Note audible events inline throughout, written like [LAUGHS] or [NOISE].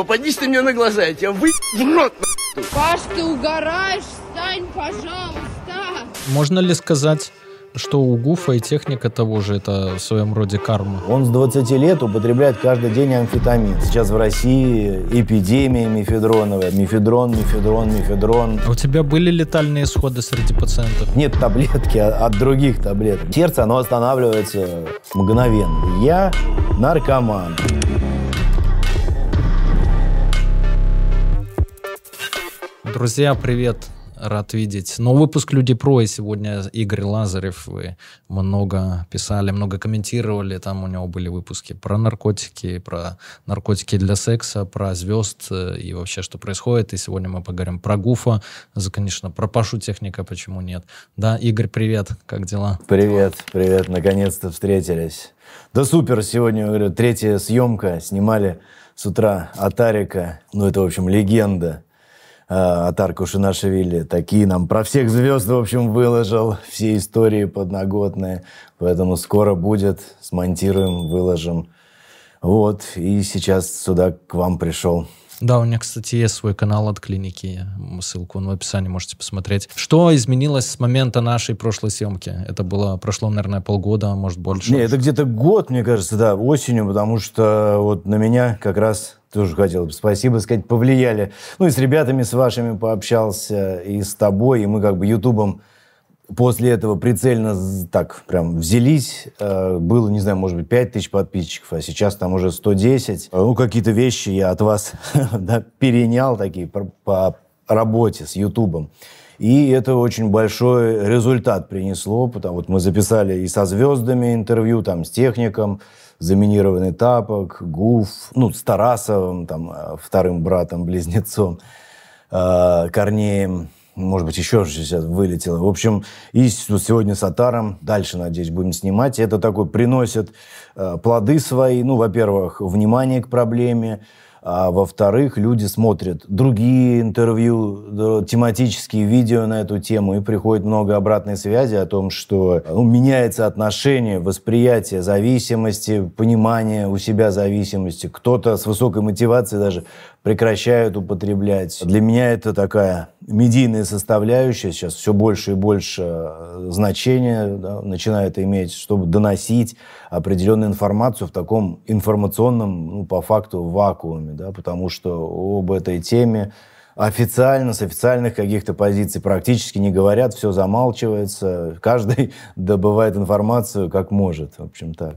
попадись ты мне на глаза, я тебя вы в рот Паш, ты угораешь? Встань, пожалуйста. Можно ли сказать, что у Гуфа и техника того же это в своем роде карма? Он с 20 лет употребляет каждый день амфетамин. Сейчас в России эпидемия мифедроновая. Мифедрон, мифедрон, мифедрон. А у тебя были летальные исходы среди пациентов? Нет таблетки а от других таблеток. Сердце, оно останавливается мгновенно. Я наркоман. Друзья, привет! Рад видеть. Новый выпуск Люди Про. И сегодня Игорь Лазарев. Вы много писали, много комментировали. Там у него были выпуски про наркотики, про наркотики для секса, про звезд э, и вообще, что происходит. И сегодня мы поговорим про Гуфа, за, конечно, про Пашу Техника, почему нет. Да, Игорь, привет, как дела? Привет, привет, наконец-то встретились. Да супер, сегодня, говорю, третья съемка. Снимали с утра Атарика. Ну, это, в общем, легенда а, Атар Кушинашвили. Такие нам про всех звезд, в общем, выложил. Все истории подноготные. Поэтому скоро будет. Смонтируем, выложим. Вот. И сейчас сюда к вам пришел. Да, у меня, кстати, есть свой канал от клиники. Ссылку в описании можете посмотреть. Что изменилось с момента нашей прошлой съемки? Это было, прошло, наверное, полгода, может, больше. Не, это где-то год, мне кажется, да, осенью, потому что вот на меня как раз тоже хотел бы спасибо сказать, повлияли. Ну и с ребятами с вашими пообщался, и с тобой, и мы как бы ютубом после этого прицельно так прям взялись. Э, было, не знаю, может быть, 5 тысяч подписчиков, а сейчас там уже 110. Э, ну, какие-то вещи я от вас [LAUGHS] да, перенял такие по, по работе с Ютубом. И это очень большой результат принесло, потому вот мы записали и со звездами интервью, там, с техником, заминированный тапок, Гуф, ну, с Тарасовым, там, э, вторым братом-близнецом, Корнеем, может быть, еще сейчас вылетело. В общем, и сегодня с Атаром, дальше, надеюсь, будем снимать. Это такой приносит э, плоды свои. Ну, во-первых, внимание к проблеме, а во-вторых, люди смотрят другие интервью, тематические видео на эту тему, и приходит много обратной связи о том, что ну, меняется отношение, восприятие зависимости, понимание у себя зависимости. Кто-то с высокой мотивацией даже прекращают употреблять. Для меня это такая медийная составляющая. Сейчас все больше и больше э, значения да, начинает иметь, чтобы доносить определенную информацию в таком информационном, ну, по факту, вакууме. Да, потому что об этой теме официально, с официальных каких-то позиций практически не говорят, все замалчивается. Каждый [LAUGHS] добывает информацию как может, в общем так.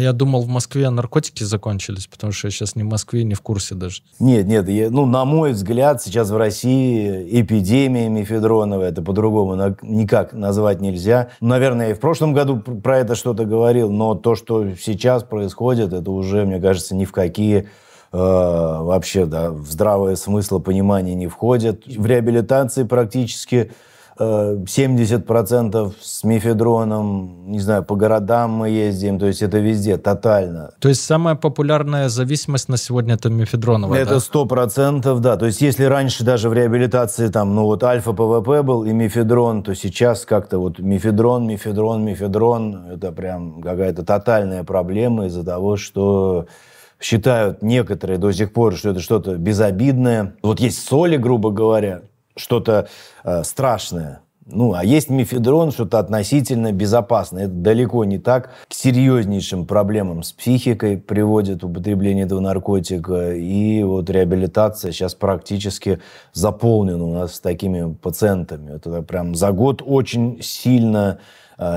Я думал, в Москве наркотики закончились, потому что я сейчас ни в Москве, ни в курсе даже. Нет, нет, я, ну, на мой взгляд, сейчас в России эпидемия мефедроновая, это по-другому никак назвать нельзя. Наверное, я и в прошлом году пр- про это что-то говорил, но то, что сейчас происходит, это уже, мне кажется, ни в какие э, вообще да, в здравое смысла понимание не входит. В реабилитации практически 70% с мефедроном, не знаю, по городам мы ездим, то есть это везде, тотально. То есть самая популярная зависимость на сегодня это мефедроновая, Это да? сто процентов, да. То есть если раньше даже в реабилитации там, ну вот альфа-ПВП был и мефедрон, то сейчас как-то вот мефедрон, мефедрон, мефедрон, это прям какая-то тотальная проблема из-за того, что считают некоторые до сих пор, что это что-то безобидное. Вот есть соли, грубо говоря, что-то э, страшное. Ну, а есть мефедрон, что-то относительно безопасное. Это далеко не так. К серьезнейшим проблемам с психикой приводит употребление этого наркотика. И вот реабилитация сейчас практически заполнена у нас такими пациентами. Это прям за год очень сильно,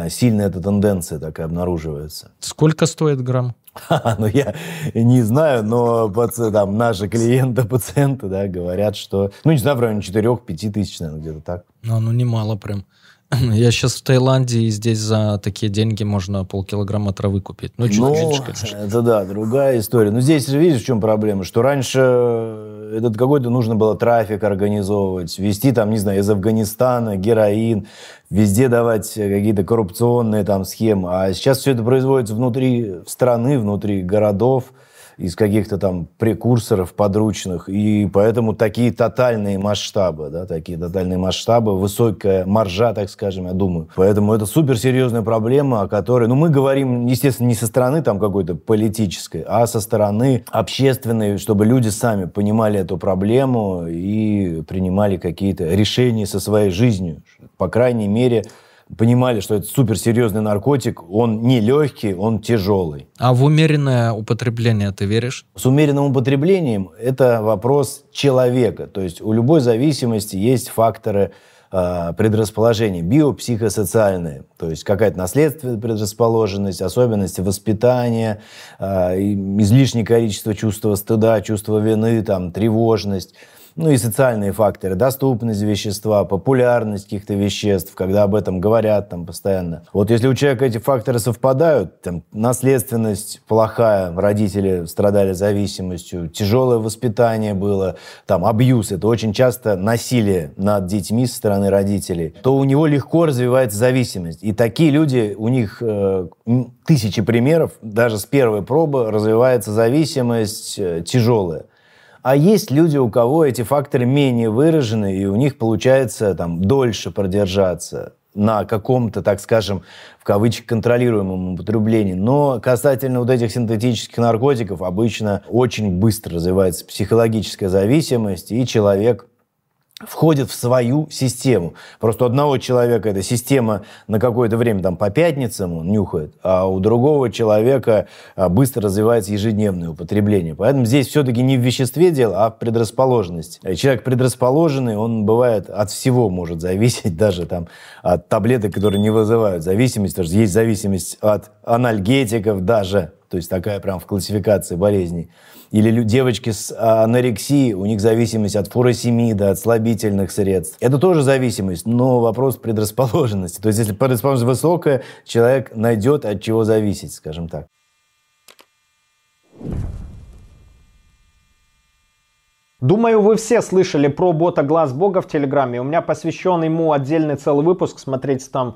сильно эта тенденция такая обнаруживается. [LAUGHS] Сколько стоит грамм? [LAUGHS] Ну, я не знаю, но там, наши клиенты, [LAUGHS] пациенты, да, говорят, что, ну, не знаю, в районе 4-5 тысяч, наверное, где-то так. Ну, ну немало прям. [LAUGHS] Я сейчас в Таиланде, и здесь за такие деньги можно полкилограмма травы купить. Ну, чуть Ну, конечно. это да, другая история. Но здесь видишь, в чем проблема, что раньше этот какой-то нужно было трафик организовывать, вести там, не знаю, из Афганистана героин, везде давать какие-то коррупционные там схемы. А сейчас все это производится внутри страны, внутри городов, из каких-то там прекурсоров подручных, и поэтому такие тотальные масштабы, да, такие тотальные масштабы, высокая маржа, так скажем, я думаю. Поэтому это суперсерьезная проблема, о которой, ну, мы говорим, естественно, не со стороны там какой-то политической, а со стороны общественной, чтобы люди сами понимали эту проблему и принимали какие-то решения со своей жизнью. По крайней мере, понимали, что это суперсерьезный наркотик, он не легкий, он тяжелый. А в умеренное употребление ты веришь? С умеренным употреблением это вопрос человека. То есть у любой зависимости есть факторы э, предрасположения, биопсихосоциальные. То есть какая-то наследственная предрасположенность, особенности воспитания, э, излишнее количество чувства стыда, чувства вины, там, тревожность. Ну и социальные факторы, доступность вещества, популярность каких-то веществ, когда об этом говорят там постоянно. Вот если у человека эти факторы совпадают, там, наследственность плохая, родители страдали зависимостью, тяжелое воспитание было, там, абьюз, это очень часто насилие над детьми со стороны родителей, то у него легко развивается зависимость. И такие люди, у них э, тысячи примеров, даже с первой пробы развивается зависимость э, тяжелая. А есть люди, у кого эти факторы менее выражены, и у них получается там дольше продержаться на каком-то, так скажем, в кавычках, контролируемом употреблении. Но касательно вот этих синтетических наркотиков обычно очень быстро развивается психологическая зависимость, и человек входит в свою систему. Просто у одного человека эта система на какое-то время там по пятницам он нюхает, а у другого человека а, быстро развивается ежедневное употребление. Поэтому здесь все-таки не в веществе дело, а в предрасположенности. Э, Человек предрасположенный, он бывает от всего может зависеть, [LAUGHS] даже там от таблеток, которые не вызывают зависимость, потому что есть зависимость от анальгетиков даже, то есть такая прям в классификации болезней. Или девочки с анорексией, у них зависимость от фуросемида, от слабительных средств. Это тоже зависимость, но вопрос предрасположенности. То есть если предрасположенность высокая, человек найдет от чего зависеть, скажем так. Думаю, вы все слышали про бота Глаз Бога в Телеграме. У меня посвящен ему отдельный целый выпуск, смотрите там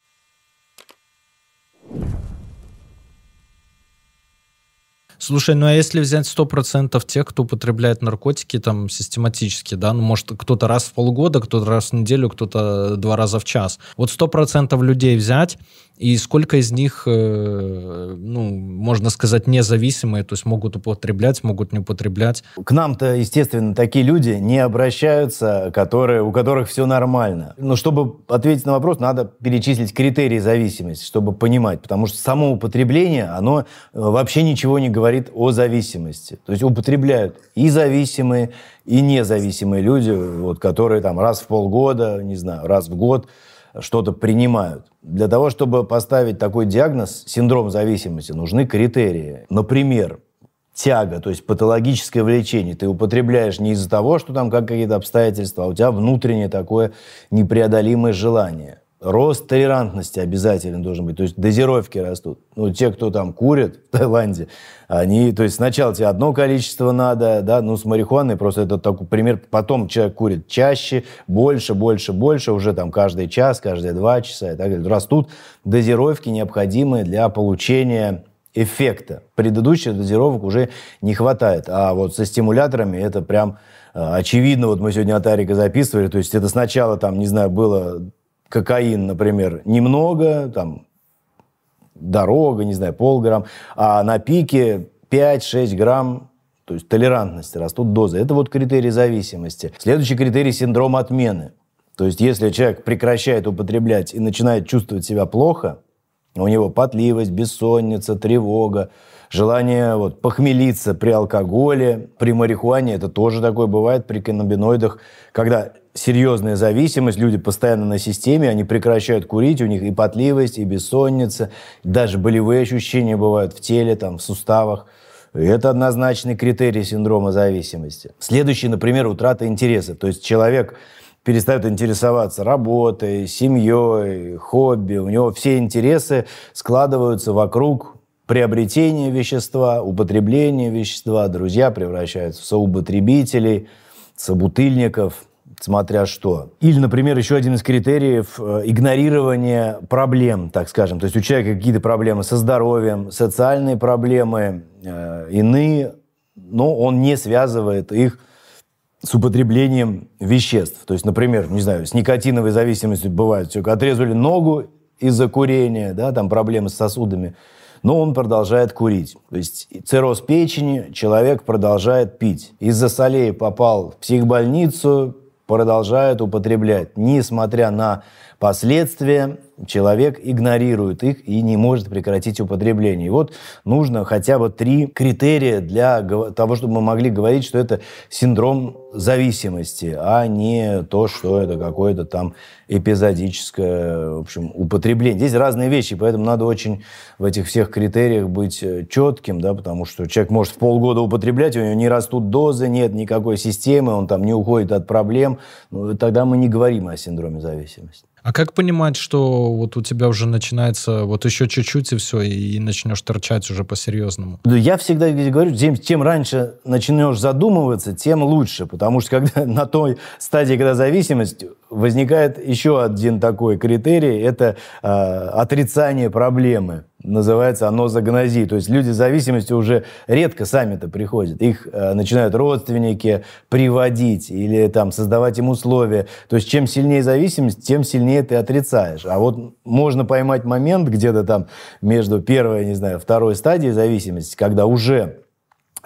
Слушай, ну а если взять 100% тех, кто употребляет наркотики там систематически, да, ну может кто-то раз в полгода, кто-то раз в неделю, кто-то два раза в час. Вот 100% людей взять и сколько из них, э, ну, можно сказать, независимые, то есть могут употреблять, могут не употреблять? К нам-то, естественно, такие люди не обращаются, которые, у которых все нормально. Но чтобы ответить на вопрос, надо перечислить критерии зависимости, чтобы понимать. Потому что само употребление, оно э, вообще ничего не говорит о зависимости. То есть употребляют и зависимые, и независимые люди, вот, которые там раз в полгода, не знаю, раз в год что-то принимают. Для того, чтобы поставить такой диагноз, синдром зависимости, нужны критерии. Например, тяга, то есть патологическое влечение. Ты употребляешь не из-за того, что там какие-то обстоятельства, а у тебя внутреннее такое непреодолимое желание. Рост толерантности обязательно должен быть, то есть дозировки растут. Ну, те, кто там курит в Таиланде, они, то есть сначала тебе одно количество надо, да, ну, с марихуаной просто это такой пример, потом человек курит чаще, больше, больше, больше, уже там каждый час, каждые два часа и так далее. Растут дозировки, необходимые для получения эффекта. Предыдущих дозировок уже не хватает, а вот со стимуляторами это прям э, очевидно, вот мы сегодня от Арика записывали, то есть это сначала там, не знаю, было кокаин, например, немного, там, дорога, не знаю, полграмм, а на пике 5-6 грамм то есть толерантность, растут дозы. Это вот критерий зависимости. Следующий критерий – синдром отмены. То есть если человек прекращает употреблять и начинает чувствовать себя плохо, у него потливость, бессонница, тревога, желание вот, похмелиться при алкоголе, при марихуане, это тоже такое бывает при каннабиноидах, когда серьезная зависимость, люди постоянно на системе, они прекращают курить, у них и потливость, и бессонница, даже болевые ощущения бывают в теле, там, в суставах. И это однозначный критерий синдрома зависимости. Следующий, например, утрата интереса. То есть человек перестает интересоваться работой, семьей, хобби. У него все интересы складываются вокруг приобретения вещества, употребления вещества. Друзья превращаются в соупотребителей, собутыльников – смотря что. Или, например, еще один из критериев э, – игнорирование проблем, так скажем. То есть у человека какие-то проблемы со здоровьем, социальные проблемы, э, иные, но он не связывает их с употреблением веществ. То есть, например, не знаю, с никотиновой зависимостью бывает, человек отрезали ногу из-за курения, да, там проблемы с сосудами, но он продолжает курить. То есть цирроз печени, человек продолжает пить. Из-за солей попал в психбольницу, продолжают употреблять, несмотря на последствия, человек игнорирует их и не может прекратить употребление. И вот нужно хотя бы три критерия для того, чтобы мы могли говорить, что это синдром зависимости, а не то, что это какое-то там эпизодическое, в общем, употребление. Здесь разные вещи, поэтому надо очень в этих всех критериях быть э, четким, да, потому что человек может в полгода употреблять, у него не растут дозы, нет никакой системы, он там не уходит от проблем, ну, тогда мы не говорим о синдроме зависимости. А как понимать, что вот у тебя уже начинается вот еще чуть-чуть и все, и начнешь торчать уже по-серьезному? Да Я всегда говорю, тем, тем раньше начнешь задумываться, тем лучше. Потому что когда [LAUGHS] на той стадии, когда зависимость, возникает еще один такой критерий, это э, отрицание проблемы. Называется оно загнози. То есть люди с зависимостью уже редко сами-то приходят. Их э, начинают родственники приводить или там создавать им условия. То есть чем сильнее зависимость, тем сильнее ты отрицаешь. А вот можно поймать момент где-то там между первой, не знаю, второй стадией зависимости, когда уже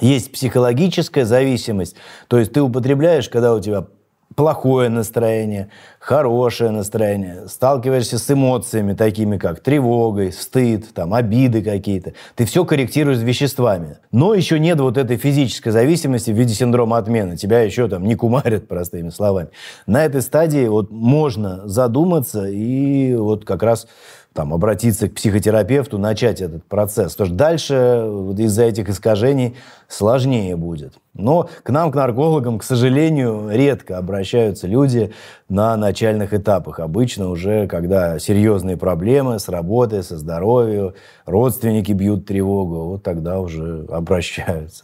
есть психологическая зависимость, то есть ты употребляешь, когда у тебя плохое настроение, хорошее настроение, сталкиваешься с эмоциями такими, как тревогой, стыд, там, обиды какие-то. Ты все корректируешь веществами. Но еще нет вот этой физической зависимости в виде синдрома отмены. Тебя еще там не кумарят, [LAUGHS] простыми словами. На этой стадии вот можно задуматься и вот как раз там, обратиться к психотерапевту, начать этот процесс. Потому что дальше вот из-за этих искажений сложнее будет. Но к нам, к наркологам, к сожалению, редко обращаются люди на начальных этапах. Обычно уже, когда серьезные проблемы с работой, со здоровьем, родственники бьют тревогу, вот тогда уже обращаются.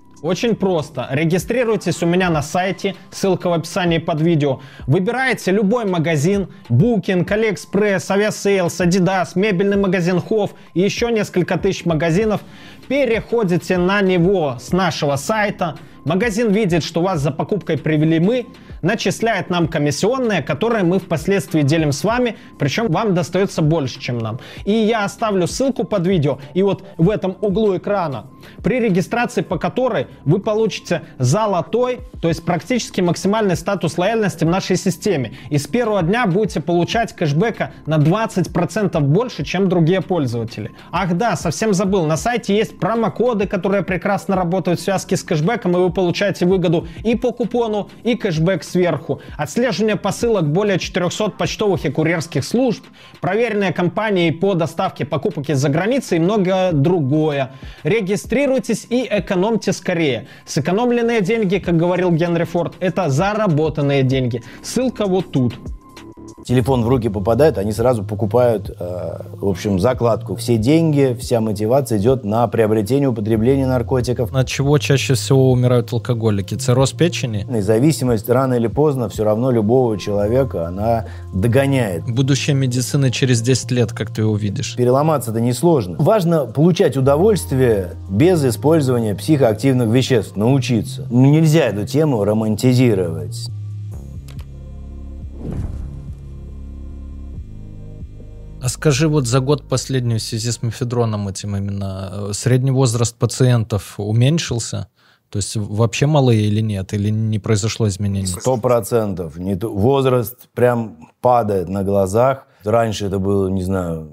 Очень просто. Регистрируйтесь у меня на сайте, ссылка в описании под видео. Выбираете любой магазин, Booking, AliExpress, Aviasales, Adidas, мебельный магазин Hof и еще несколько тысяч магазинов. Переходите на него с нашего сайта. Магазин видит, что вас за покупкой привели мы, начисляет нам комиссионные, которые мы впоследствии делим с вами, причем вам достается больше, чем нам. И я оставлю ссылку под видео, и вот в этом углу экрана, при регистрации по которой вы получите золотой, то есть практически максимальный статус лояльности в нашей системе. И с первого дня будете получать кэшбэка на 20% больше, чем другие пользователи. Ах да, совсем забыл, на сайте есть промокоды, которые прекрасно работают в связке с кэшбэком, и вы получаете выгоду и по купону, и кэшбэк сверху. Отслеживание посылок более 400 почтовых и курьерских служб, проверенные компании по доставке покупок из-за границы и многое другое. Регистрируйтесь и экономьте скорее. Сэкономленные деньги, как говорил Генри Форд, это заработанные деньги. Ссылка вот тут телефон в руки попадает, они сразу покупают, э, в общем, закладку. Все деньги, вся мотивация идет на приобретение, употребление наркотиков. От чего чаще всего умирают алкоголики? Цирроз печени? И зависимость рано или поздно все равно любого человека, она догоняет. Будущее медицины через 10 лет, как ты увидишь. Переломаться это несложно. Важно получать удовольствие без использования психоактивных веществ, научиться. Ну, нельзя эту тему романтизировать. А скажи, вот за год последний в связи с мефедроном этим именно, э, средний возраст пациентов уменьшился? То есть вообще малые или нет? Или не произошло изменений? Сто процентов. Возраст прям падает на глазах. Раньше это было, не знаю,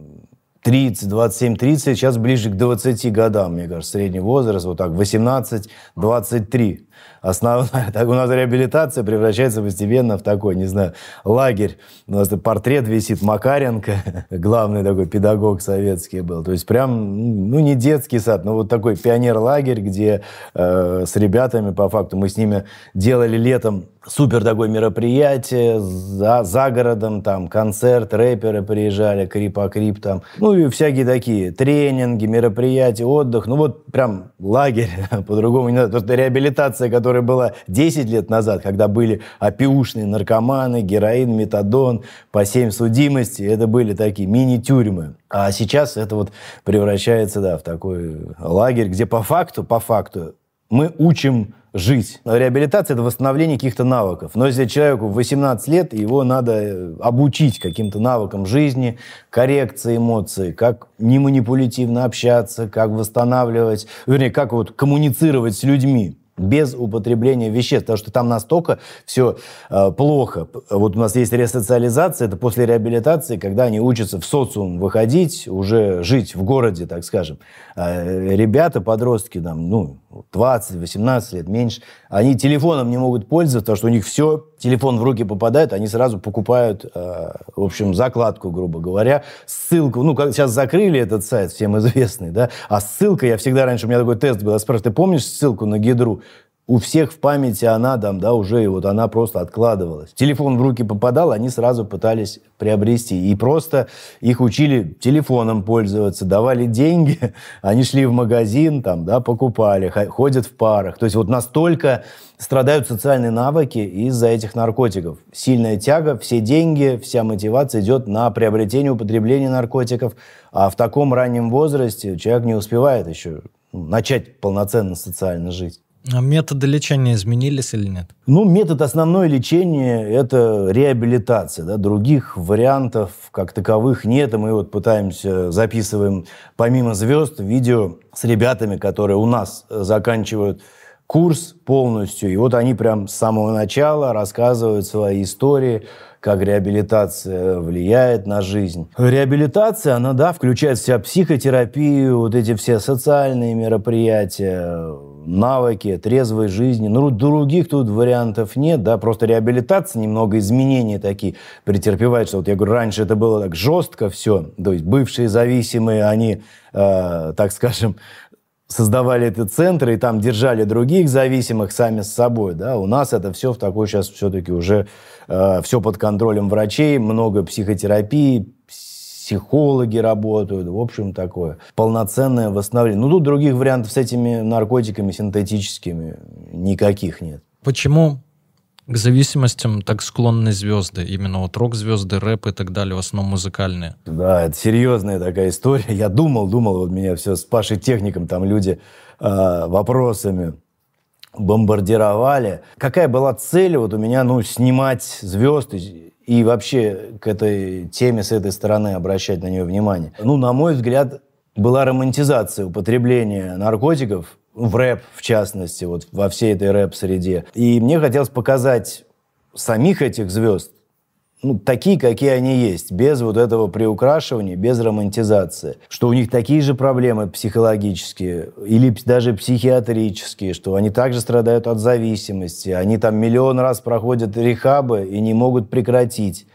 30, 27, 30, сейчас ближе к 20 годам, мне кажется, средний возраст, вот так, 18, 23 основная. [LAUGHS] Так у нас реабилитация превращается постепенно в такой, не знаю, лагерь. У нас портрет висит Макаренко, [LAUGHS] главный такой педагог советский был. То есть прям, ну, не детский сад, но вот такой пионер-лагерь, где э, с ребятами, по факту, мы с ними делали летом супер такое мероприятие за, за городом, там концерт, рэперы приезжали, крип-акрип там, ну и всякие такие тренинги, мероприятия, отдых, ну вот прям лагерь, [LAUGHS] по-другому не надо, просто реабилитация, которая была 10 лет назад, когда были опиушные наркоманы, героин, метадон, по 7 судимости, это были такие мини-тюрьмы. А сейчас это вот превращается, да, в такой лагерь, где по факту, по факту мы учим жить. Реабилитация – это восстановление каких-то навыков. Но если человеку в 18 лет, его надо э, обучить каким-то навыкам жизни, коррекции эмоций, как не манипулятивно общаться, как восстанавливать, вернее, как вот коммуницировать с людьми. Без употребления веществ, потому что там настолько все э, плохо. Вот у нас есть ресоциализация, это после реабилитации, когда они учатся в социум выходить, уже жить в городе, так скажем. Э, ребята, подростки, там, ну, 20-18 лет, меньше, они телефоном не могут пользоваться, потому что у них все, телефон в руки попадает, они сразу покупают, э, в общем, закладку, грубо говоря, ссылку, ну, как сейчас закрыли этот сайт, всем известный, да, а ссылка, я всегда раньше, у меня такой тест был, я спрашиваю, ты помнишь ссылку на гидру? У всех в памяти она там, да, уже и вот она просто откладывалась. Телефон в руки попадал, они сразу пытались приобрести. И просто их учили телефоном пользоваться, давали деньги, [LAUGHS] они шли в магазин, там, да, покупали, ходят в парах. То есть вот настолько страдают социальные навыки из-за этих наркотиков. Сильная тяга, все деньги, вся мотивация идет на приобретение, употребление наркотиков. А в таком раннем возрасте человек не успевает еще начать полноценно социально жить. А методы лечения изменились или нет? Ну, метод основное лечения – это реабилитация. Да? Других вариантов как таковых нет. И мы вот пытаемся, записываем помимо звезд видео с ребятами, которые у нас заканчивают курс полностью. И вот они прям с самого начала рассказывают свои истории, как реабилитация влияет на жизнь. Реабилитация, она, да, включает в себя психотерапию, вот эти все социальные мероприятия, навыки, трезвой жизни. Ну, других тут вариантов нет, да, просто реабилитация, немного изменений такие претерпевает, что вот я говорю, раньше это было так жестко все, то есть бывшие зависимые, они, э, так скажем, создавали эти центры и там держали других зависимых сами с собой, да, у нас это все в такой сейчас все-таки уже э, все под контролем врачей, много психотерапии, психологи работают, в общем, такое. Полноценное восстановление. Ну, тут других вариантов с этими наркотиками синтетическими никаких нет. Почему к зависимостям так склонны звезды? Именно вот рок-звезды, рэп и так далее, в основном музыкальные. Да, это серьезная такая история. Я думал, думал, вот меня все с Пашей Техником, там люди э, вопросами бомбардировали. Какая была цель вот у меня, ну, снимать звезд и вообще к этой теме с этой стороны обращать на нее внимание. Ну, на мой взгляд, была романтизация употребления наркотиков, в рэп в частности, вот во всей этой рэп-среде. И мне хотелось показать самих этих звезд ну, такие, какие они есть, без вот этого приукрашивания, без романтизации. Что у них такие же проблемы психологические или даже психиатрические, что они также страдают от зависимости, они там миллион раз проходят рехабы и не могут прекратить.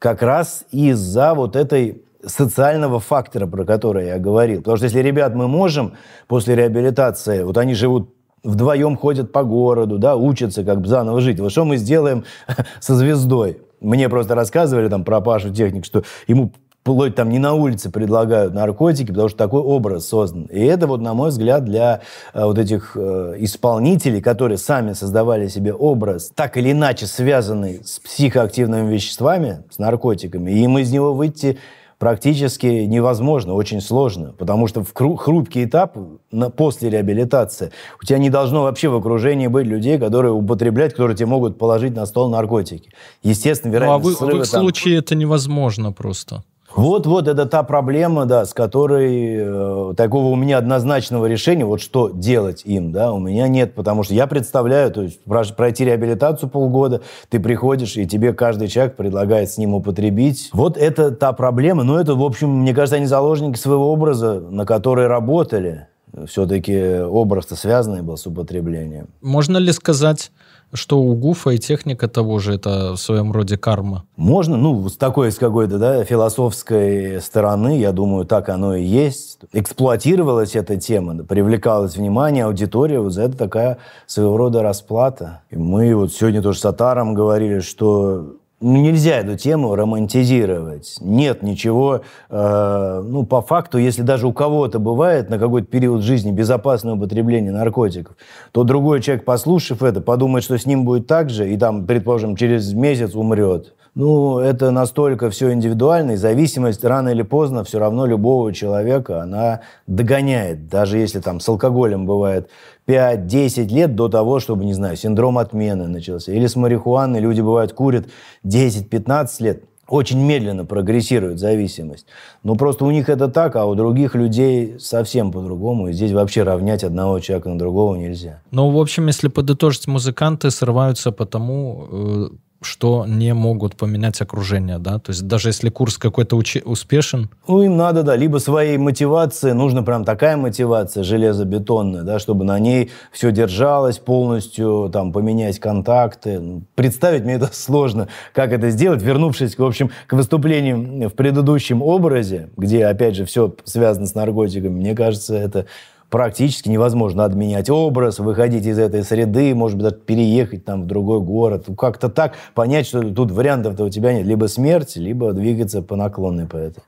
Как раз из-за вот этой социального фактора, про который я говорил. Потому что если, ребят, мы можем после реабилитации, вот они живут вдвоем ходят по городу, да, учатся как бы заново жить. Вот что мы сделаем [LAUGHS] со звездой? Мне просто рассказывали там про Пашу Техник, что ему вплоть там не на улице предлагают наркотики, потому что такой образ создан. И это вот, на мой взгляд, для э, вот этих э, исполнителей, которые сами создавали себе образ, так или иначе связанный с психоактивными веществами, с наркотиками, и им из него выйти практически невозможно, очень сложно, потому что в хрупкий этап на, после реабилитации у тебя не должно вообще в окружении быть людей, которые употребляют, которые тебе могут положить на стол наркотики. Естественно, вероятность ну, а вы, в их там... случае это невозможно просто. Вот-вот, это та проблема, да, с которой э, такого у меня однозначного решения, вот что делать им, да, у меня нет, потому что я представляю, то есть пройти реабилитацию полгода, ты приходишь, и тебе каждый человек предлагает с ним употребить. Вот это та проблема, но это, в общем, мне кажется, они заложники своего образа, на который работали. Все-таки образ-то связанный был с употреблением. Можно ли сказать, что у Гуфа и техника того же, это в своем роде карма. Можно, ну, с такой, с какой-то, да, философской стороны, я думаю, так оно и есть. Эксплуатировалась эта тема, привлекалось внимание, аудитория, вот за это такая своего рода расплата. И мы вот сегодня тоже с Атаром говорили, что нельзя эту тему романтизировать. Нет ничего, э, ну, по факту, если даже у кого-то бывает на какой-то период жизни безопасное употребление наркотиков, то другой человек, послушав это, подумает, что с ним будет так же, и там, предположим, через месяц умрет. Ну, это настолько все индивидуально, и зависимость рано или поздно все равно любого человека, она догоняет. Даже если там с алкоголем бывает 5-10 лет до того, чтобы, не знаю, синдром отмены начался. Или с марихуаной люди, бывают, курят 10-15 лет. очень медленно прогрессирует зависимость. Но просто у них это так, а у других людей совсем по-другому. И здесь вообще равнять одного человека на другого нельзя. Ну, в общем, если подытожить, музыканты срываются потому, э, что не могут поменять окружение, да? То есть даже если курс какой-то учи- успешен... Ну, им надо, да, либо своей мотивации, нужна прям такая мотивация железобетонная, да, чтобы на ней все держалось полностью, там, поменять контакты. Представить мне это [LAUGHS] сложно, как это сделать, вернувшись, в общем, к выступлениям в предыдущем образе, где, опять же, все связано с наркотиками, мне кажется, это практически невозможно. Надо менять образ, выходить из этой среды, может быть, даже переехать там в другой город. Как-то так понять, что тут вариантов-то у тебя нет. Либо смерть, либо двигаться по наклонной по этой.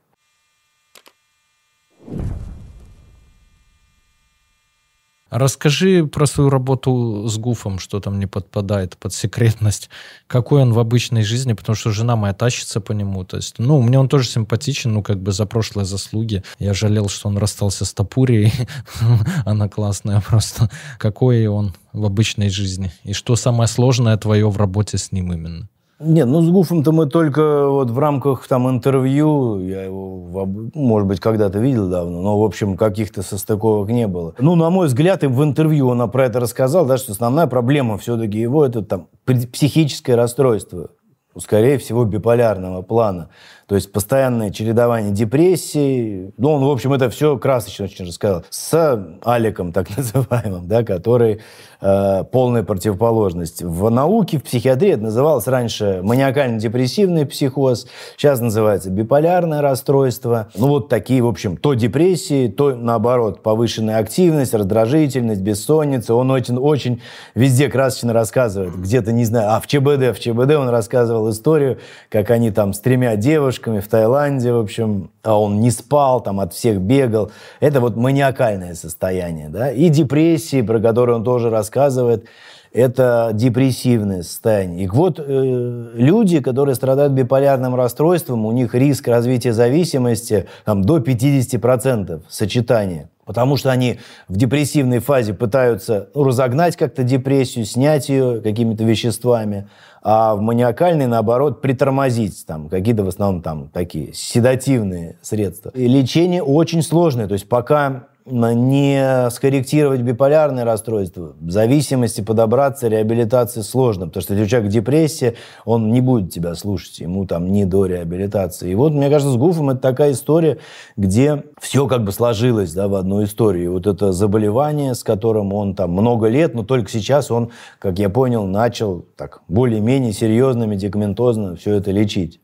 Расскажи про свою работу с Гуфом, что там не подпадает под секретность. Какой он в обычной жизни, потому что жена моя тащится по нему. То есть, ну, мне он тоже симпатичен, ну, как бы за прошлые заслуги. Я жалел, что он расстался с Тапурией. [LAUGHS] Она классная просто. Какой он в обычной жизни? И что самое сложное твое в работе с ним именно? Нет, ну с Гуфом-то мы только вот в рамках там интервью, я его, может быть, когда-то видел давно, но, в общем, каких-то состыковок не было. Ну, на мой взгляд, и в интервью он про это рассказал, да, что основная проблема все-таки его это там психическое расстройство, скорее всего, биполярного плана. То есть постоянное чередование депрессии. Ну, он, в общем, это все красочно очень рассказал. С Аликом, так [LAUGHS] называемым, да, который э, полная противоположность. В науке, в психиатрии это называлось раньше маниакально-депрессивный психоз, сейчас называется биполярное расстройство. Ну, вот такие, в общем, то депрессии, то, наоборот, повышенная активность, раздражительность, бессонница. Он очень, очень везде красочно рассказывает. Где-то, не знаю, а в ЧБД, в ЧБД он рассказывал историю, как они там с тремя девушками девушками в Таиланде, в общем, а он не спал, там от всех бегал. Это вот маниакальное состояние, да. И депрессии, про которые он тоже рассказывает, это депрессивное состояние. И вот э, люди, которые страдают биполярным расстройством, у них риск развития зависимости там, до 50% сочетания. Потому что они в депрессивной фазе пытаются разогнать как-то депрессию, снять ее какими-то веществами а в маниакальной, наоборот, притормозить. Там какие-то в основном там такие седативные средства. И лечение очень сложное. То есть пока не скорректировать биполярное расстройство, зависимости подобраться, реабилитации сложно, потому что если у человека депрессия, он не будет тебя слушать, ему там не до реабилитации. И вот, мне кажется, с Гуфом это такая история, где все как бы сложилось да, в одну историю. И вот это заболевание, с которым он там много лет, но только сейчас он, как я понял, начал так более-менее серьезно, медикаментозно все это лечить.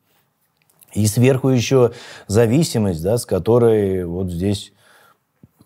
И сверху еще зависимость, да, с которой вот здесь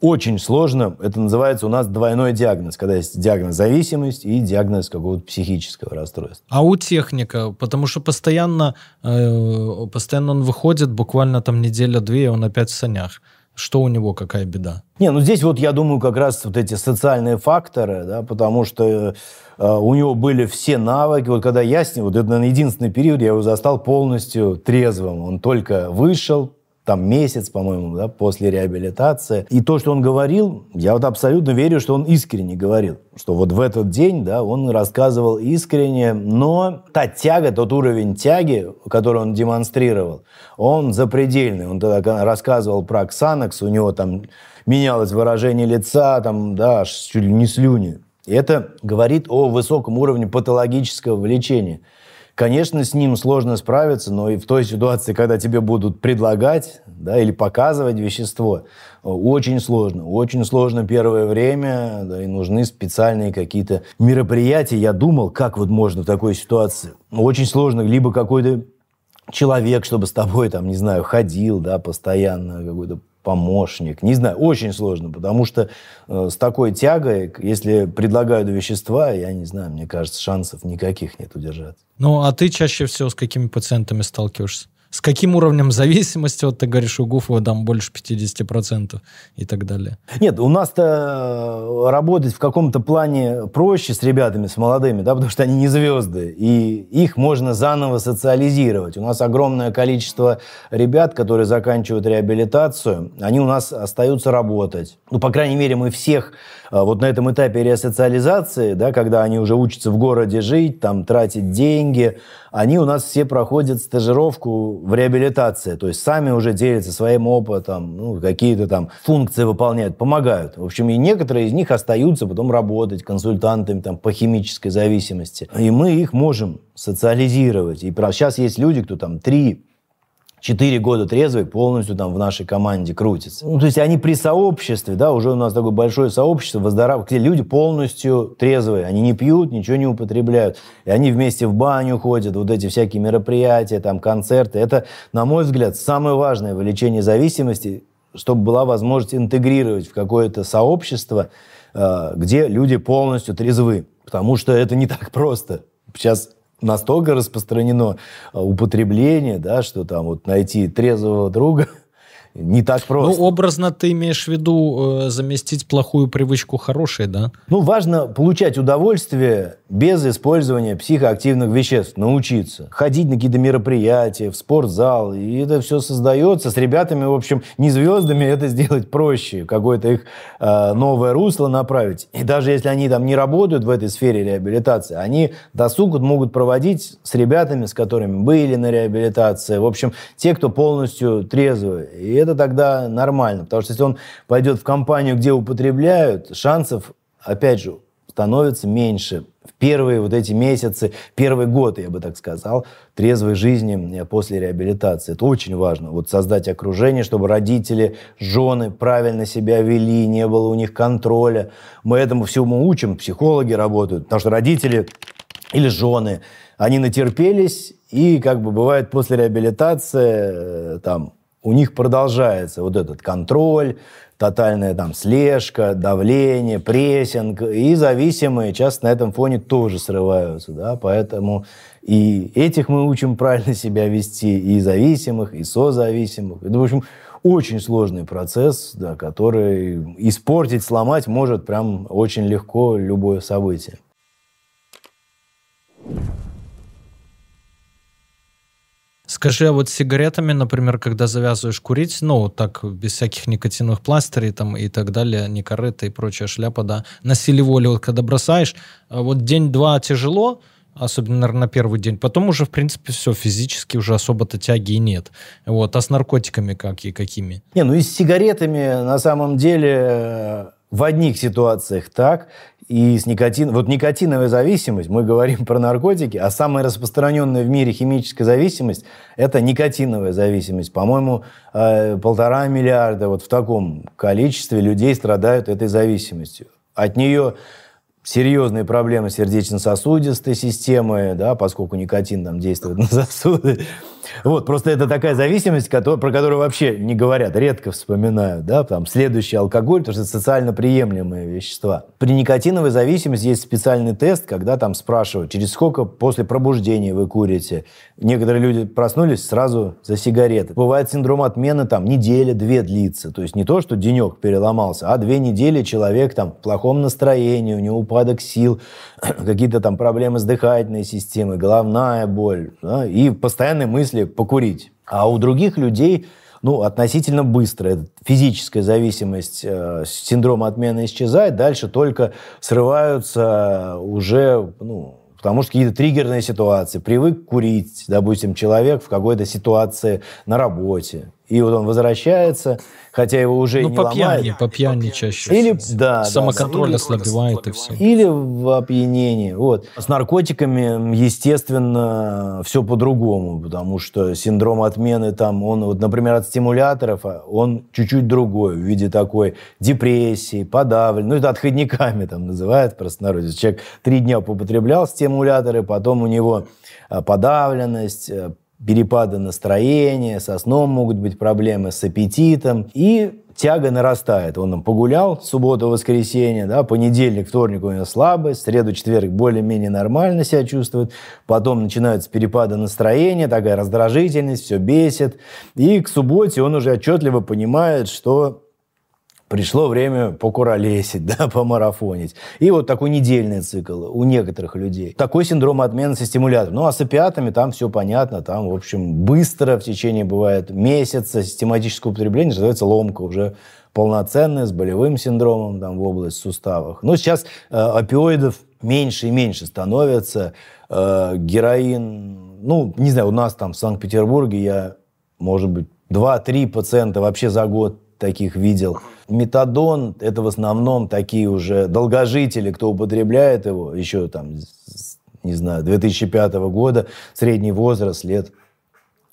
очень сложно. Это называется у нас двойной диагноз, когда есть диагноз зависимость и диагноз какого-то психического расстройства. А у техника, потому что постоянно, э, постоянно он выходит, буквально там неделя-две, он опять в санях. Что у него, какая беда? Не, ну здесь вот я думаю как раз вот эти социальные факторы, да, потому что э, у него были все навыки. Вот когда я с ним, вот это, наверное, единственный период, я его застал полностью трезвым. Он только вышел, там месяц, по-моему, да, после реабилитации. И то, что он говорил, я вот абсолютно верю, что он искренне говорил. Что вот в этот день, да, он рассказывал искренне, но та тяга, тот уровень тяги, который он демонстрировал, он запредельный. Он тогда рассказывал про Ксанакс, у него там менялось выражение лица, там, да, аж чуть ли не слюни. И это говорит о высоком уровне патологического влечения. Конечно, с ним сложно справиться, но и в той ситуации, когда тебе будут предлагать да, или показывать вещество, очень сложно. Очень сложно первое время, да, и нужны специальные какие-то мероприятия. Я думал, как вот можно в такой ситуации. Очень сложно. Либо какой-то человек, чтобы с тобой, там, не знаю, ходил, да, постоянно, какой-то помощник. Не знаю, очень сложно, потому что э, с такой тягой, если предлагают вещества, я не знаю, мне кажется, шансов никаких нет удержаться. Ну, а ты чаще всего с какими пациентами сталкиваешься? С каким уровнем зависимости, вот ты говоришь, у Гуфова там больше 50% и так далее? Нет, у нас-то работать в каком-то плане проще с ребятами, с молодыми, да, потому что они не звезды, и их можно заново социализировать. У нас огромное количество ребят, которые заканчивают реабилитацию, они у нас остаются работать. Ну, по крайней мере, мы всех а, вот на этом этапе ресоциализации, да, когда они уже учатся в городе жить, там, тратить деньги, они у нас все проходят стажировку в реабилитации, то есть сами уже делятся своим опытом, ну, какие-то там функции выполняют, помогают. В общем, и некоторые из них остаются потом работать консультантами там, по химической зависимости. И мы их можем социализировать. И сейчас есть люди, кто там три четыре года трезвый полностью там в нашей команде крутится. Ну, то есть они при сообществе, да, уже у нас такое большое сообщество, выздорав... где люди полностью трезвые, они не пьют, ничего не употребляют, и они вместе в баню ходят, вот эти всякие мероприятия, там, концерты. Это, на мой взгляд, самое важное в лечении зависимости, чтобы была возможность интегрировать в какое-то сообщество, э, где люди полностью трезвы. Потому что это не так просто. Сейчас настолько распространено а, употребление, да, что там вот найти трезвого друга [LAUGHS] – не так просто. Ну, образно ты имеешь в виду э, заместить плохую привычку хорошей, да? Ну, важно получать удовольствие без использования психоактивных веществ, научиться. Ходить на какие-то мероприятия, в спортзал, и это все создается. С ребятами, в общем, не звездами это сделать проще, какое-то их э, новое русло направить. И даже если они там не работают в этой сфере реабилитации, они досуг могут проводить с ребятами, с которыми были на реабилитации. В общем, те, кто полностью трезвый. И это тогда нормально. Потому что если он пойдет в компанию, где употребляют, шансов, опять же, становится меньше. В первые вот эти месяцы, первый год, я бы так сказал, трезвой жизни э, после реабилитации. Это очень важно. Вот создать окружение, чтобы родители, жены правильно себя вели, не было у них контроля. Мы этому всему учим, психологи работают. Потому что родители или жены, они натерпелись, и, как бы бывает, после реабилитации, э, там, у них продолжается вот этот контроль, тотальная там слежка, давление, прессинг, и зависимые часто на этом фоне тоже срываются, да, поэтому и этих мы учим [LAUGHS] правильно себя вести, и зависимых, и созависимых. Это, в общем, очень сложный процесс, да, который испортить, сломать может прям очень легко любое событие. Скажи, а вот с сигаретами, например, когда завязываешь курить, ну, так, без всяких никотиновых пластырей там и так далее, никорыта и прочая шляпа, да, на силе воли, вот когда бросаешь, а вот день-два тяжело, особенно, наверное, на первый день. Потом уже, в принципе, все, физически уже особо-то тяги и нет. Вот. А с наркотиками как и какими? Не, ну и с сигаретами, на самом деле, в одних ситуациях так, и с никотин... Вот никотиновая зависимость, мы говорим про наркотики, а самая распространенная в мире химическая зависимость – это никотиновая зависимость. По-моему, э, полтора миллиарда вот в таком количестве людей страдают этой зависимостью. От нее серьезные проблемы сердечно-сосудистой системы, да, поскольку никотин там действует на [LAUGHS] сосуды. Вот, просто это такая зависимость, который, про которую вообще не говорят, редко вспоминают, да, там, следующий алкоголь, потому что это социально приемлемые вещества. При никотиновой зависимости есть специальный тест, когда там спрашивают, через сколько после пробуждения вы курите. Некоторые люди проснулись сразу за сигареты. Бывает синдром отмены, там, неделя, две длится. То есть не то, что денек переломался, а две недели человек там в плохом настроении, у него упадок сил, [CLEARS THROAT] какие-то там проблемы с дыхательной системой, головная боль, да, и постоянные мысли покурить. А у других людей ну, относительно быстро. Физическая зависимость, э, синдром отмены исчезает, дальше только срываются уже, ну, потому что какие-то триггерные ситуации. Привык курить, допустим, человек в какой-то ситуации на работе. И вот он возвращается, хотя его уже ну, не по ломает. Пьяни, по пьяни чаще. Или, да, Самоконтроль да, ослабевает и все. Или в опьянении. Вот. С наркотиками, естественно, все по-другому, потому что синдром отмены там, он, вот, например, от стимуляторов, а, он чуть-чуть другой в виде такой депрессии, подавлен, ну, это отходниками там называют в простонародье. Человек три дня употреблял стимуляторы, потом у него а, подавленность, э, перепады настроения, со сном могут быть проблемы, с аппетитом. И тяга нарастает. Он там погулял, суббота, воскресенье, да, понедельник, вторник у него слабость, среду, четверг более-менее нормально себя чувствует, потом начинаются перепады настроения, такая раздражительность, все бесит. И к субботе он уже отчетливо понимает, что пришло время покуролесить, [LAUGHS] да, помарафонить. И вот такой недельный цикл у некоторых людей. Такой синдром отмены со стимулятором. Ну, а с опиатами там все понятно, там, в общем, быстро в течение, бывает, месяца систематического употребления называется ломка уже полноценная, с болевым синдромом там, в область суставов. Но сейчас э, опиоидов меньше и меньше становится. Э, героин ну, не знаю, у нас там в Санкт-Петербурге я, может быть, 2-3 пациента вообще за год таких видел. Метадон – это в основном такие уже долгожители, кто употребляет его, еще там, не знаю, 2005 года, средний возраст лет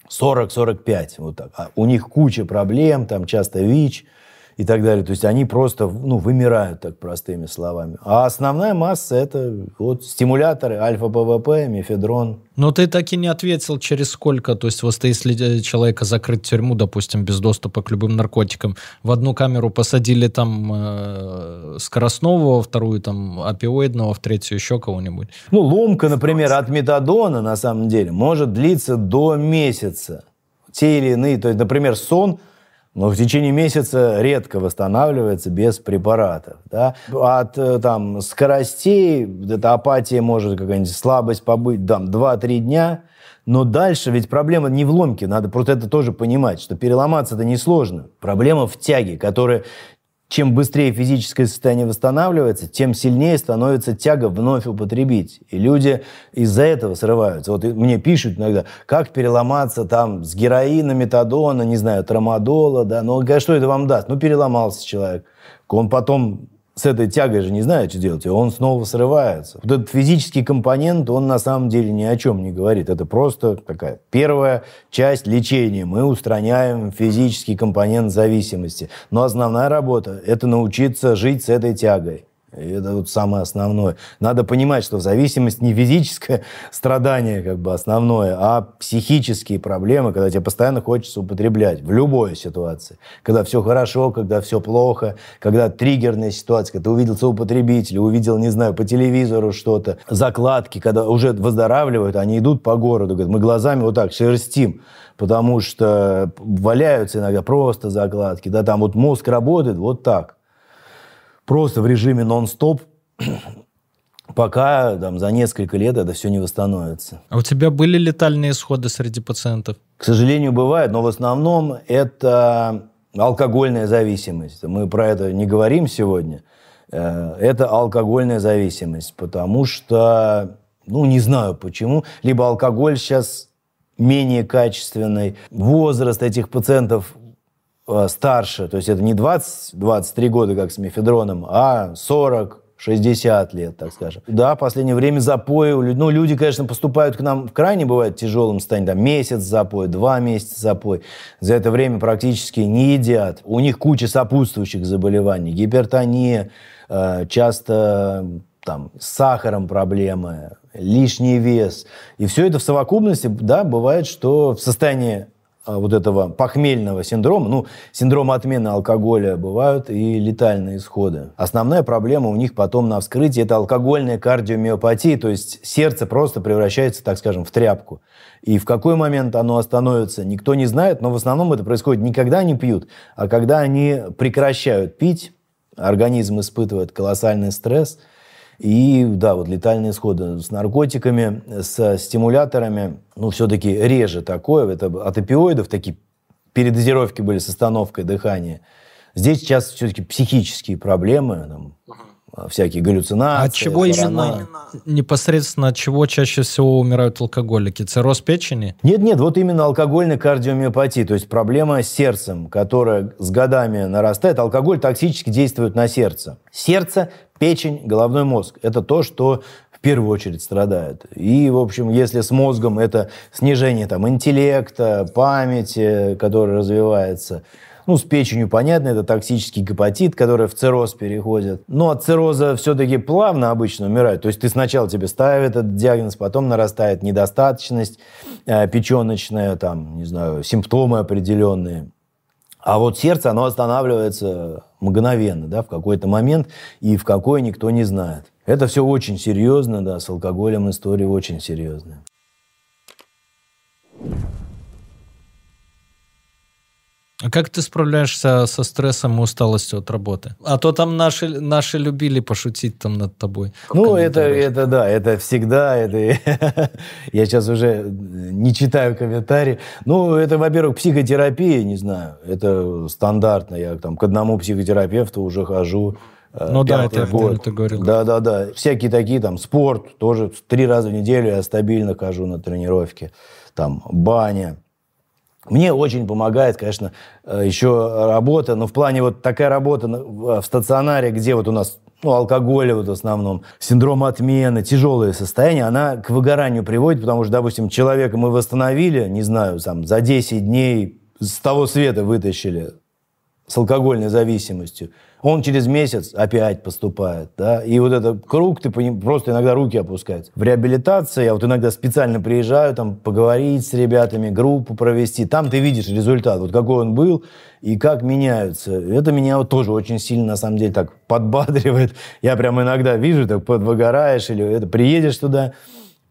40-45, вот так. А у них куча проблем, там часто ВИЧ – и так далее. То есть они просто ну, вымирают, так простыми словами. А основная масса это вот стимуляторы, альфа-ПВП, мефедрон. Но ты так и не ответил, через сколько. То есть, вот если человека закрыть в тюрьму, допустим, без доступа к любым наркотикам, в одну камеру посадили там э, скоростного, во вторую там опиоидного, в третью еще кого-нибудь. Ну, ломка, например, от метадона, на самом деле, может длиться до месяца. Те или иные, то есть, например, сон – но в течение месяца редко восстанавливается без препаратов. Да? От э, там, скоростей, эта апатия может какая-нибудь слабость побыть там, 2-3 дня, но дальше ведь проблема не в ломке, надо просто это тоже понимать, что переломаться это несложно. Проблема в тяге, которая чем быстрее физическое состояние восстанавливается, тем сильнее становится тяга вновь употребить. И люди из-за этого срываются. Вот мне пишут иногда, как переломаться там с героина, метадона, не знаю, трамадола, да, ну, что это вам даст? Ну, переломался человек. Он потом с этой тягой же не знает, что делать, и он снова срывается. Вот этот физический компонент, он на самом деле ни о чем не говорит. Это просто такая первая часть лечения. Мы устраняем физический компонент зависимости. Но основная работа – это научиться жить с этой тягой. И это вот самое основное. Надо понимать, что зависимость не физическое [LAUGHS] страдание как бы основное, а психические проблемы, когда тебе постоянно хочется употреблять в любой ситуации. Когда все хорошо, когда все плохо, когда триггерная ситуация, когда ты увидел своего потребителя, увидел, не знаю, по телевизору что-то, закладки, когда уже выздоравливают, они идут по городу, говорят, мы глазами вот так шерстим, потому что валяются иногда просто закладки, да, там вот мозг работает вот так просто в режиме нон-стоп, [CLEARS THROAT] пока там, за несколько лет это все не восстановится. А у тебя были летальные исходы среди пациентов? К сожалению, бывает, но в основном это алкогольная зависимость. Мы про это не говорим сегодня. Э, это алкогольная зависимость, потому что, ну, не знаю почему, либо алкоголь сейчас менее качественный, возраст этих пациентов старше, то есть это не 20-23 года, как с мефедроном, а 40, 60 лет, так скажем. Да, в последнее время запои, ну, люди, конечно, поступают к нам в крайне бывает тяжелом состоянии, там, месяц запой, два месяца запой. За это время практически не едят. У них куча сопутствующих заболеваний, гипертония, э, часто там, с сахаром проблемы, лишний вес. И все это в совокупности, да, бывает, что в состоянии вот этого похмельного синдрома, ну, синдрома отмены алкоголя бывают и летальные исходы. Основная проблема у них потом на вскрытии – это алкогольная кардиомиопатия, то есть сердце просто превращается, так скажем, в тряпку. И в какой момент оно остановится, никто не знает, но в основном это происходит не когда они пьют, а когда они прекращают пить, организм испытывает колоссальный стресс – и, да, вот летальные исходы с наркотиками, с стимуляторами, ну, все-таки реже такое. Это от опиоидов такие передозировки были с остановкой дыхания. Здесь сейчас все-таки психические проблемы, там, угу. всякие галлюцинации. От чего именно, непосредственно от чего чаще всего умирают алкоголики? Цирроз печени? Нет, нет, вот именно алкогольная кардиомиопатия, то есть проблема с сердцем, которая с годами нарастает. Алкоголь токсически действует на сердце. Сердце печень, головной мозг. Это то, что в первую очередь страдает. И, в общем, если с мозгом это снижение там, интеллекта, памяти, которая развивается, ну, с печенью, понятно, это токсический гепатит, который в цирроз переходит. Но от цирроза все-таки плавно обычно умирает. То есть ты сначала тебе ставят этот диагноз, потом нарастает недостаточность э, печеночная, там, не знаю, симптомы определенные. А вот сердце, оно останавливается мгновенно, да, в какой-то момент, и в какой никто не знает. Это все очень серьезно, да, с алкоголем история очень серьезная. А как ты справляешься со стрессом и усталостью от работы? А то там наши, наши любили пошутить там над тобой. Ну, это, это да, это всегда. Это, [LAUGHS] я сейчас уже не читаю комментарии. Ну, это, во-первых, психотерапия, не знаю. Это стандартно. Я там к одному психотерапевту уже хожу э, Ну да, это год. ты говорил. Да, да, да. Всякие такие там спорт, тоже три раза в неделю я стабильно хожу на тренировки. Там баня. Мне очень помогает, конечно, э, еще работа, но в плане вот такая работа на- в стационаре, где вот у нас ну, алкоголь вот в основном, синдром отмены, тяжелые состояния, она к выгоранию приводит, потому что, допустим, человека мы восстановили, не знаю, там, за 10 дней с того света вытащили, с алкогольной зависимостью, он через месяц опять поступает, да, и вот этот круг, ты просто иногда руки опускаются. В реабилитации я вот иногда специально приезжаю, там, поговорить с ребятами, группу провести, там ты видишь результат, вот какой он был и как меняются. Это меня вот тоже очень сильно, на самом деле, так подбадривает. Я прям иногда вижу, так подвыгораешь, или это приедешь туда,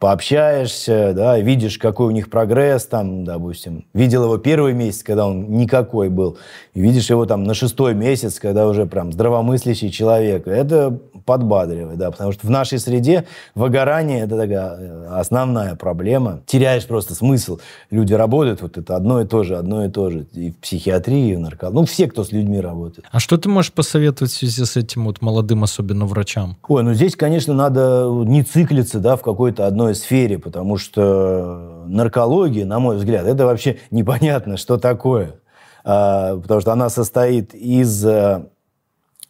пообщаешься, да, видишь, какой у них прогресс, там, допустим, видел его первый месяц, когда он никакой был, и видишь его там на шестой месяц, когда уже прям здравомыслящий человек. Это подбадривает, да, потому что в нашей среде выгорание – это такая э, основная проблема. Теряешь просто смысл. Люди работают, вот это одно и то же, одно и то же. И в психиатрии, и в наркологии. Ну, все, кто с людьми работает. А что ты можешь посоветовать в связи с этим вот молодым, особенно врачам? Ой, ну здесь, конечно, надо не циклиться да, в какой-то одной сфере, потому что наркология, на мой взгляд, это вообще непонятно, что такое. А, потому что она состоит из э,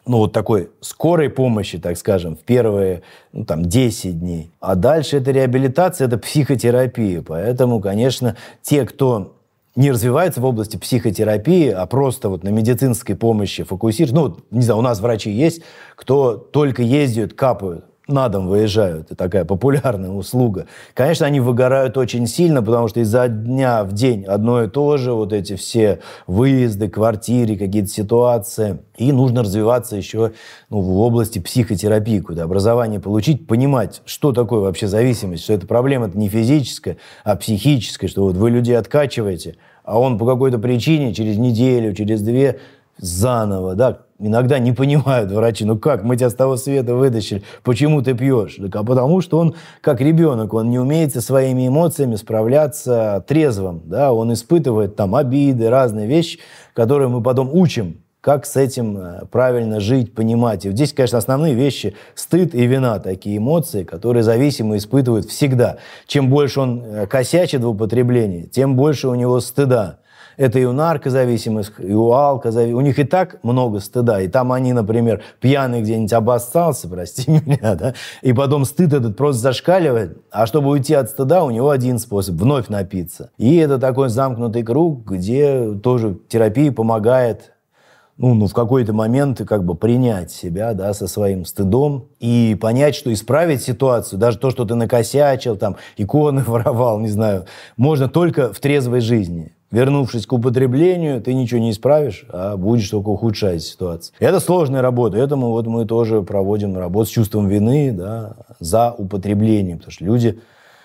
ну, вот такой скорой помощи, так скажем, в первые ну, там, 10 дней. А дальше это реабилитация, это психотерапия. Поэтому, конечно, те, кто не развивается в области психотерапии, а просто вот на медицинской помощи фокусируется. Ну, не знаю, у нас врачи есть, кто только ездят, капают, на дом выезжают. Это такая популярная услуга. Конечно, они выгорают очень сильно, потому что изо дня в день одно и то же, вот эти все выезды, квартиры, какие-то ситуации. И нужно развиваться еще ну, в области психотерапии, куда образование получить, понимать, что такое вообще зависимость, что эта проблема это не физическая, а психическая, что вот вы людей откачиваете, а он по какой-то причине через неделю, через две заново, да, иногда не понимают врачи, ну как, мы тебя с того света вытащили, почему ты пьешь? Так, а потому что он, как ребенок, он не умеет со своими эмоциями справляться трезвым, да, он испытывает там обиды, разные вещи, которые мы потом учим, как с этим э, правильно жить, понимать. И вот здесь, конечно, основные вещи – стыд и вина, такие эмоции, которые зависимые испытывают всегда. Чем больше он э, косячит в употреблении, тем больше у него стыда. Это и у наркозависимых, и у алкозависимых. У них и так много стыда. И там они, например, пьяный где-нибудь обоссался, прости [LAUGHS] меня, да, и потом стыд этот просто зашкаливает. А чтобы уйти от стыда, у него один способ – вновь напиться. И это такой замкнутый круг, где тоже терапия помогает ну, ну, в какой-то момент как бы принять себя, да, со своим стыдом и понять, что исправить ситуацию, даже то, что ты накосячил, там, иконы [LAUGHS] воровал, не знаю, можно только в трезвой жизни. Вернувшись к употреблению, ты ничего не исправишь, а будешь только ухудшать ситуацию. Это сложная работа, этому вот мы тоже проводим работу с чувством вины, да, за употребление, потому что люди,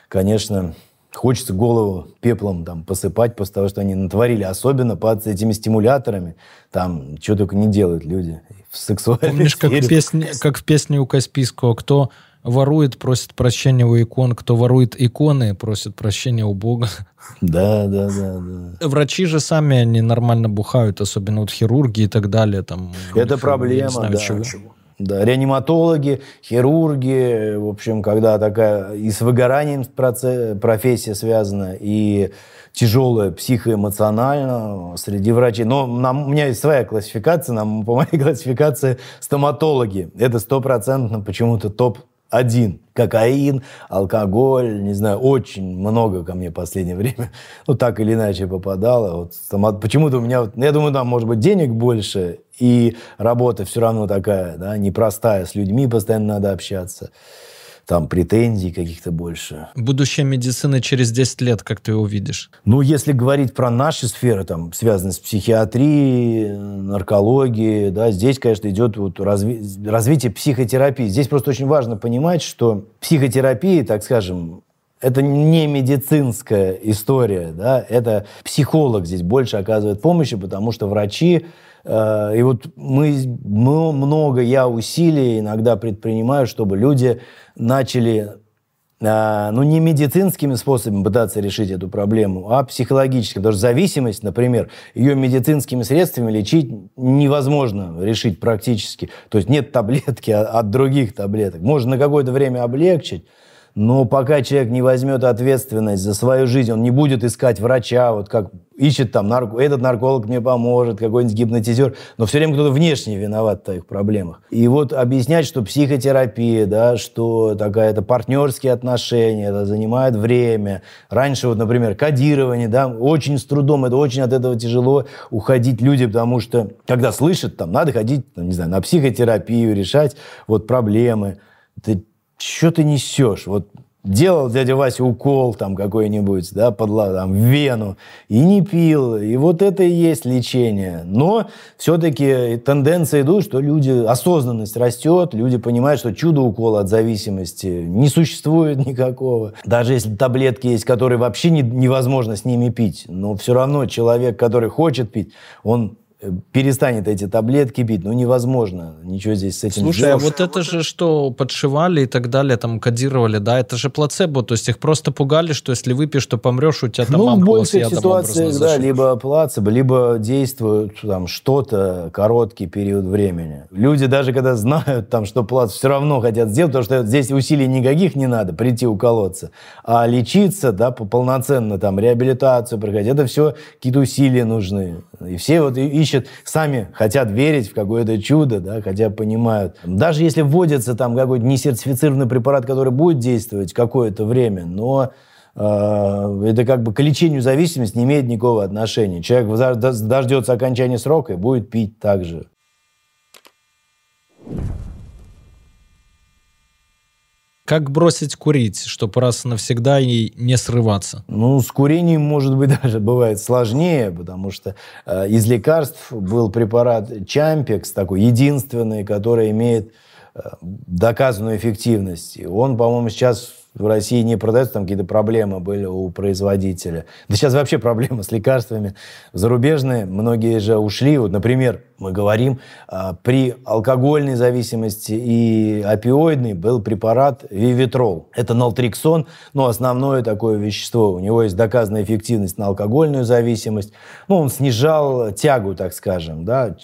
конечно, Хочется голову пеплом там посыпать после того, что они натворили. Особенно под этими стимуляторами. Там что только не делают люди. В сексуальной Помнишь, как в, песне, как в песне у Каспийского, кто ворует, просит прощения у икон, кто ворует иконы, просит прощения у Бога. Да, да, да, да. Врачи же сами, они нормально бухают, особенно вот хирурги и так далее. Там, Это них, проблема, знаю, да. чего. Да, реаниматологи, хирурги, в общем, когда такая и с выгоранием проце- профессия связана, и тяжелая психоэмоционально среди врачей. Но нам, у меня есть своя классификация, нам, по моей [LAUGHS] классификации стоматологи. Это стопроцентно почему-то топ один. Кокаин, алкоголь, не знаю, очень много ко мне в последнее время, [LAUGHS] ну, так или иначе попадало. Вот, стомат- Почему-то у меня, я думаю, там, может быть, денег больше, и работа все равно такая, да, непростая, с людьми постоянно надо общаться, там претензий каких-то больше. Будущее медицины через 10 лет, как ты его видишь? Ну, если говорить про наши сферы, там, связанные с психиатрией, наркологией, да, здесь, конечно, идет вот разви- развитие психотерапии. Здесь просто очень важно понимать, что психотерапия, так скажем, это не медицинская история, да, это психолог здесь больше оказывает помощи, потому что врачи, и вот мы, много, я усилий иногда предпринимаю, чтобы люди начали а, ну, не медицинскими способами пытаться решить эту проблему, а психологически. Потому что зависимость, например, ее медицинскими средствами лечить невозможно решить практически. То есть нет таблетки от других таблеток. Можно на какое-то время облегчить, но пока человек не возьмет ответственность за свою жизнь, он не будет искать врача, вот как ищет там, нарко, этот нарколог мне поможет, какой-нибудь гипнотизер, но все время кто-то внешне виноват в твоих проблемах. И вот объяснять, что психотерапия, да, что такая это партнерские отношения, это занимает время. Раньше вот, например, кодирование, да, очень с трудом, это очень от этого тяжело уходить люди, потому что когда слышат, там, надо ходить, там, не знаю, на психотерапию, решать вот проблемы. Это что ты несешь? Вот делал дядя Вася укол там какой-нибудь, да, под, там, вену, и не пил. И вот это и есть лечение. Но все-таки тенденция идут, что люди, осознанность растет, люди понимают, что чудо-укола от зависимости не существует [LAUGHS] никакого. Даже если таблетки есть, которые вообще не, невозможно с ними пить, но все равно человек, который хочет пить, он перестанет эти таблетки пить. Ну, невозможно ничего здесь с этим Слушай, сделать. а вот это же, что подшивали и так далее, там кодировали, да, это же плацебо, то есть их просто пугали, что если выпьешь, то помрешь, у тебя там ну, в больших ситуациях, да, либо плацебо, либо действует там что-то короткий период времени. Люди даже когда знают, там, что плацебо, все равно хотят сделать, потому что здесь усилий никаких не надо, прийти уколоться. А лечиться, да, по- полноценно, там, реабилитацию проходить, это все какие-то усилия нужны. И все вот ищут, сами хотят верить в какое-то чудо, да, хотя понимают. Даже если вводится там какой-то несертифицированный препарат, который будет действовать какое-то время, но э, это как бы к лечению зависимости не имеет никакого отношения. Человек дож- дож- дождется окончания срока и будет пить так же. Как бросить курить, чтобы раз навсегда и не срываться? Ну, с курением, может быть, [LAUGHS] даже бывает сложнее, потому что э, из лекарств был препарат Чампекс, такой единственный, который имеет э, доказанную эффективность. И он, по-моему, сейчас в России не продается, там какие-то проблемы были у производителя. Да сейчас вообще проблемы с лекарствами зарубежные. Многие же ушли. Вот, например, мы говорим, а, при алкогольной зависимости и опиоидной был препарат Вивитрол. Это нaltrexон, но основное такое вещество. У него есть доказанная эффективность на алкогольную зависимость. Ну, он снижал тягу, так скажем, да,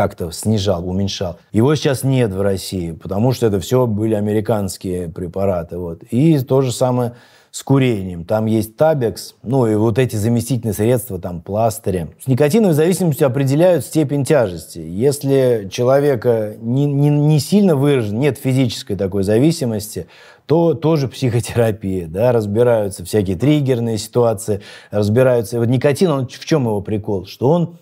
как-то снижал, уменьшал. Его сейчас нет в России, потому что это все были американские препараты. Вот. И то же самое с курением. Там есть табекс, ну и вот эти заместительные средства, там пластыри. С никотиновой зависимостью определяют степень тяжести. Если человека не, не, не сильно выражен, нет физической такой зависимости, то тоже психотерапия, да, разбираются всякие триггерные ситуации, разбираются. Вот никотин, он в чем его прикол? Что он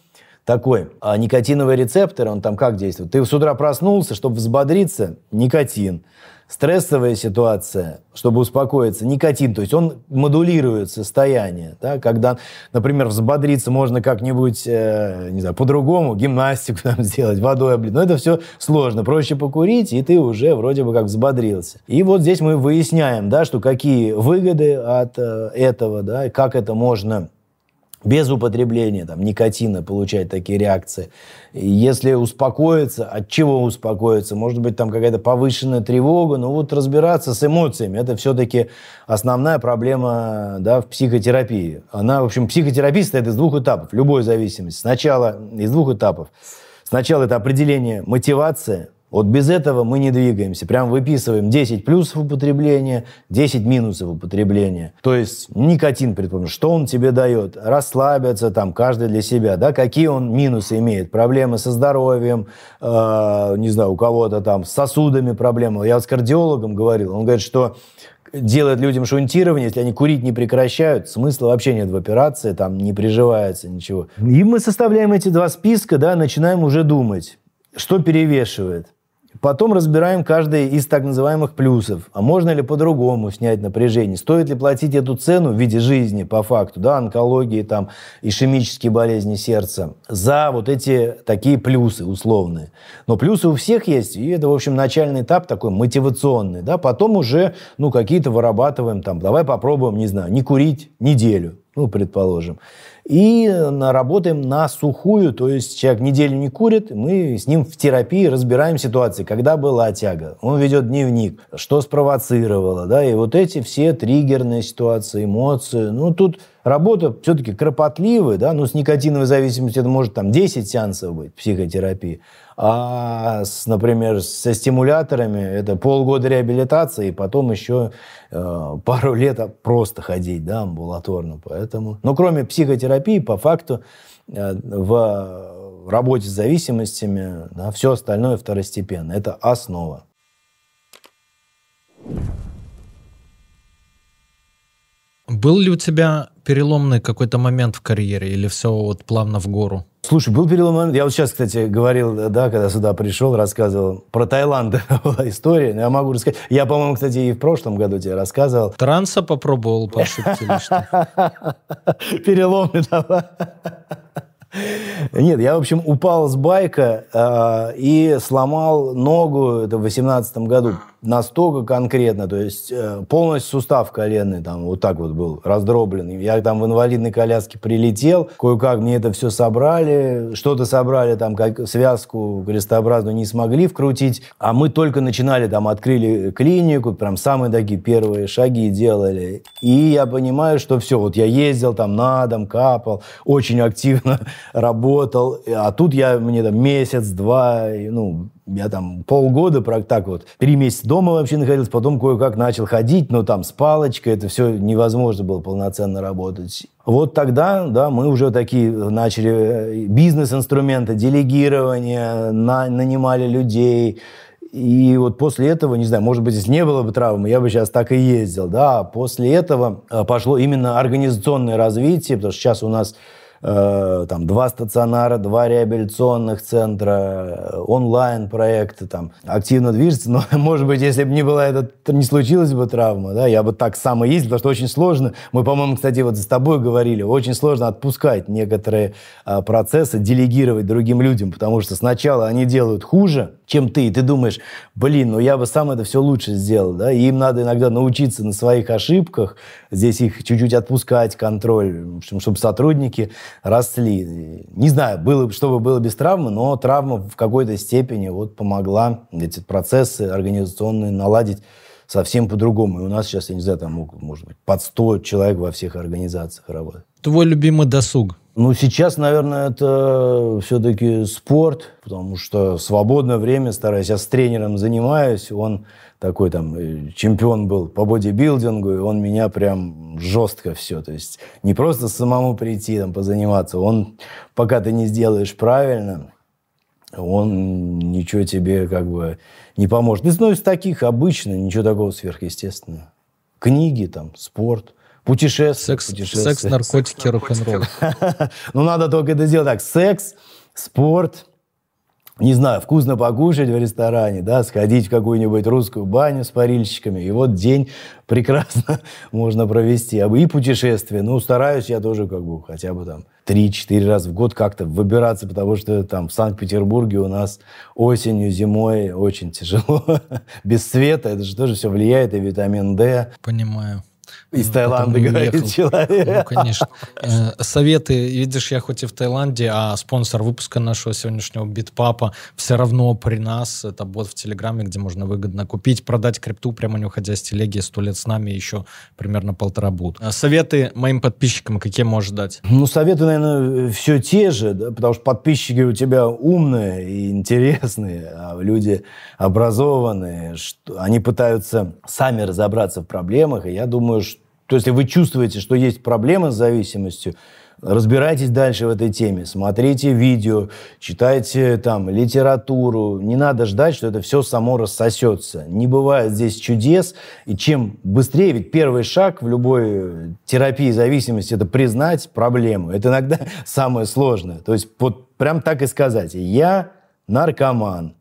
такой. А никотиновый рецептор, он там как действует? Ты с утра проснулся, чтобы взбодриться, никотин. Стрессовая ситуация, чтобы успокоиться, никотин. То есть он модулирует состояние. Да? Когда, например, взбодриться можно как-нибудь, э, не знаю, по-другому, гимнастику там [LAUGHS] сделать, водой облить. Но это все сложно. Проще покурить, и ты уже вроде бы как взбодрился. И вот здесь мы выясняем, да, что какие выгоды от э, этого, да, и как это можно без употребления там, никотина получать такие реакции. Если успокоиться, от чего успокоиться? Может быть, там какая-то повышенная тревога, но вот разбираться с эмоциями, это все-таки основная проблема да, в психотерапии. Она, в общем, психотерапия состоит из двух этапов, любой зависимости. Сначала из двух этапов. Сначала это определение мотивации, вот без этого мы не двигаемся. Прям выписываем 10 плюсов употребления, 10 минусов употребления. То есть никотин, предположим, что он тебе дает? Расслабиться там, каждый для себя, да? Какие он минусы имеет? Проблемы со здоровьем, э, не знаю, у кого-то там с сосудами проблемы. Я с кардиологом говорил, он говорит, что делает людям шунтирование, если они курить не прекращают, смысла вообще нет в операции, там не приживается ничего. И мы составляем эти два списка, да, начинаем уже думать, что перевешивает. Потом разбираем каждый из так называемых плюсов. А можно ли по-другому снять напряжение? Стоит ли платить эту цену в виде жизни, по факту, да, онкологии, там, ишемические болезни сердца, за вот эти такие плюсы условные. Но плюсы у всех есть, и это, в общем, начальный этап такой мотивационный, да. Потом уже, ну, какие-то вырабатываем, там, давай попробуем, не знаю, не курить неделю. ну, предположим. И работаем на сухую, то есть человек неделю не курит, мы с ним в терапии разбираем ситуации, когда была тяга. Он ведет дневник, что спровоцировало, да, и вот эти все триггерные ситуации, эмоции. Ну, тут работа все-таки кропотливая, да, ну, с никотиновой зависимостью это может там 10 сеансов быть психотерапии. А, с, например, со стимуляторами это полгода реабилитации, и потом еще э, пару лет просто ходить, да, амбулаторно. Поэтому, но кроме психотерапии, по факту э, в работе с зависимостями да, все остальное второстепенно. Это основа. Был ли у тебя переломный какой-то момент в карьере или все вот плавно в гору? Слушай, был переломный момент. Я вот сейчас, кстати, говорил, да, когда сюда пришел, рассказывал про Таиланд [LAUGHS] была история. Но я могу рассказать. Я, по-моему, кстати, и в прошлом году тебе рассказывал. Транса попробовал по ошибке [LAUGHS] Переломный, давай. Нет, я, в общем, упал с байка э, и сломал ногу, это в 2018 году, настолько конкретно, то есть э, полностью сустав коленный там вот так вот был раздробленный. Я там в инвалидной коляске прилетел, кое-как мне это все собрали, что-то собрали там, как связку крестообразную не смогли вкрутить, а мы только начинали там, открыли клинику, прям самые такие первые шаги делали. И я понимаю, что все, вот я ездил там на дом, капал, очень активно [LAUGHS] работал, а тут я, мне там месяц-два, ну, я там полгода, так вот, три месяца дома вообще находился, потом кое-как начал ходить, но там с палочкой это все невозможно было полноценно работать. Вот тогда, да, мы уже такие начали э, бизнес-инструменты, делегирование, на, нанимали людей, и вот после этого, не знаю, может быть, если не было бы травмы, я бы сейчас так и ездил, да, после этого э, пошло именно организационное развитие, потому что сейчас у нас Э, там два стационара, два реабилитационных центра, э, онлайн-проекты там активно движется. [LAUGHS] Но, может быть, если бы не была это, не случилась бы травма, да, я бы так сам и ездил, потому что очень сложно. Мы, по-моему, кстати, вот с тобой говорили, очень сложно отпускать некоторые а, процессы, делегировать другим людям, потому что сначала они делают хуже, чем ты, и ты думаешь, блин, ну я бы сам это все лучше сделал, да, и им надо иногда научиться на своих ошибках, здесь их чуть-чуть отпускать, контроль, чтобы сотрудники росли. Не знаю, было, что бы было без травмы, но травма в какой-то степени вот помогла эти процессы организационные наладить совсем по-другому. И у нас сейчас, я не знаю, там, может быть, под 100 человек во всех организациях работает. Твой любимый досуг? Ну, сейчас, наверное, это все-таки спорт, потому что свободное время стараюсь. Я с тренером занимаюсь, он такой там э, чемпион был по бодибилдингу, и он меня прям жестко все. То есть не просто самому прийти там позаниматься, он, пока ты не сделаешь правильно, он ничего тебе как бы не поможет. Ну, из таких обычно, ничего такого сверхъестественного. Книги там, спорт – Путешествие. Секс, секс наркотики, рок-н-ролл. [LAUGHS] Ну, надо только это сделать так. Секс, спорт, не знаю, вкусно покушать в ресторане, да, сходить в какую-нибудь русскую баню с парильщиками, и вот день прекрасно [LAUGHS] можно провести. А И путешествие. Ну, стараюсь я тоже как бы хотя бы там 3-4 раза в год как-то выбираться, потому что там в Санкт-Петербурге у нас осенью, зимой очень тяжело. [LAUGHS] Без света, это же тоже все влияет, и витамин D. Понимаю. Из Таиланда, говорит человек. Ну, конечно. Э, советы, видишь, я хоть и в Таиланде, а спонсор выпуска нашего сегодняшнего Битпапа все равно при нас. Это бот в Телеграме, где можно выгодно купить, продать крипту, прямо не уходя с телеги. Сто лет с нами еще примерно полтора будут. Э, советы моим подписчикам какие можешь дать? Ну, советы, наверное, все те же, да, потому что подписчики у тебя умные и интересные, а люди образованные, что они пытаются сами разобраться в проблемах, и я думаю, то есть, если вы чувствуете, что есть проблема с зависимостью, разбирайтесь дальше в этой теме, смотрите видео, читайте там литературу. Не надо ждать, что это все само рассосется. Не бывает здесь чудес. И чем быстрее, ведь первый шаг в любой терапии зависимости – это признать проблему. Это иногда [LAUGHS] самое сложное. То есть вот прям так и сказать. Я наркоман.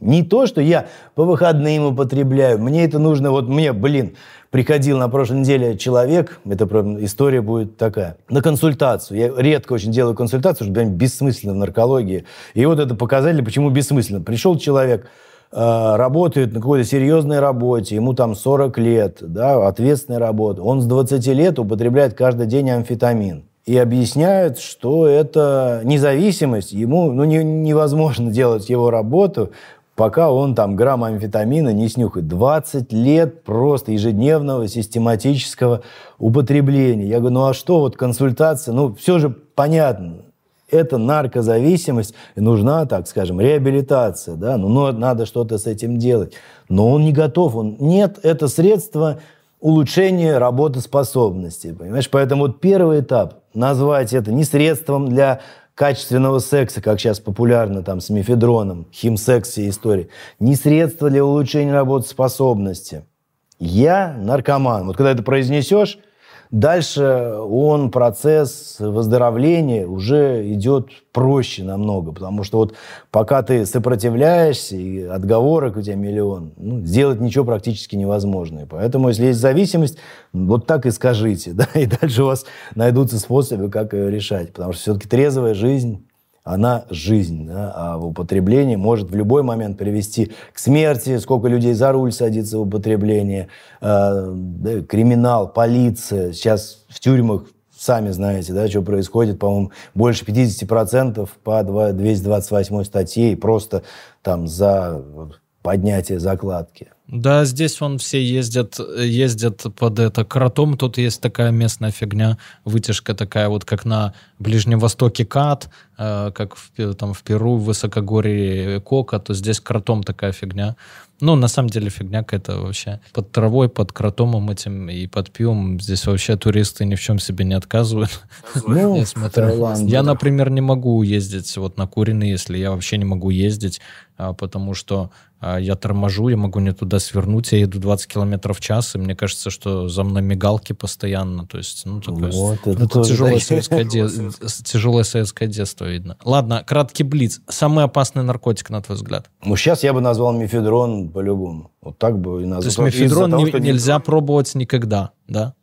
Не то, что я по выходным употребляю. Мне это нужно, вот мне, блин, приходил на прошлой неделе человек, это история будет такая, на консультацию. Я редко очень делаю консультацию, что прям бессмысленно в наркологии. И вот это показатель, почему бессмысленно. Пришел человек, э, работает на какой-то серьезной работе, ему там 40 лет, да, ответственная работа, он с 20 лет употребляет каждый день амфетамин. И объясняют, что это независимость, ему ну, не, невозможно делать его работу, пока он там грамм амфетамина не снюхает. 20 лет просто ежедневного систематического употребления. Я говорю, ну а что вот консультация? Ну все же понятно, это наркозависимость, нужна, так скажем, реабилитация, да, ну, но надо что-то с этим делать. Но он не готов, он, нет, это средство улучшения работоспособности, понимаешь? Поэтому вот первый этап, назвать это не средством для качественного секса, как сейчас популярно там с мефедроном, химсекс все истории, не средство для улучшения работоспособности. Я наркоман. Вот когда это произнесешь, дальше он, процесс выздоровления уже идет проще намного, потому что вот пока ты сопротивляешься, и отговорок у тебя миллион, ну, сделать ничего практически невозможно. Поэтому, если есть зависимость, вот так и скажите, [LAUGHS] да, и дальше у вас найдутся способы, как ее решать, потому что все-таки трезвая жизнь она жизнь, да, а в употреблении может в любой момент привести к смерти, сколько людей за руль садится в употребление, э, да, криминал, полиция. Сейчас в тюрьмах, сами знаете, да, что происходит, по-моему, больше 50% по 228 статье, просто там за поднятие закладки. Да, здесь он все ездят, ездят под это кротом. Тут есть такая местная фигня, вытяжка такая вот, как на Ближнем Востоке кат, э, как в, там в Перу, в высокогорье кока, то здесь кротом такая фигня. Ну, на самом деле фигня какая-то вообще. Под травой, под кротомом этим и под пивом здесь вообще туристы ни в чем себе не отказывают. Ну, я смотрю. Я, например, не могу ездить вот на Куриный, если я вообще не могу ездить, а, потому что я торможу, я могу не туда свернуть, я еду 20 километров в час, и мне кажется, что за мной мигалки постоянно, то есть, ну, такое, Вот, это это тоже тяжелое, такие- [LAUGHS] советское де- тяжелое советское детство видно. Ладно, краткий блиц. Самый опасный наркотик, на твой взгляд? Ну, сейчас я бы назвал мефедрон по-любому. Вот так бы и назвал. То есть Из-за мефедрон того, не- что не- нельзя пробовать никогда, да?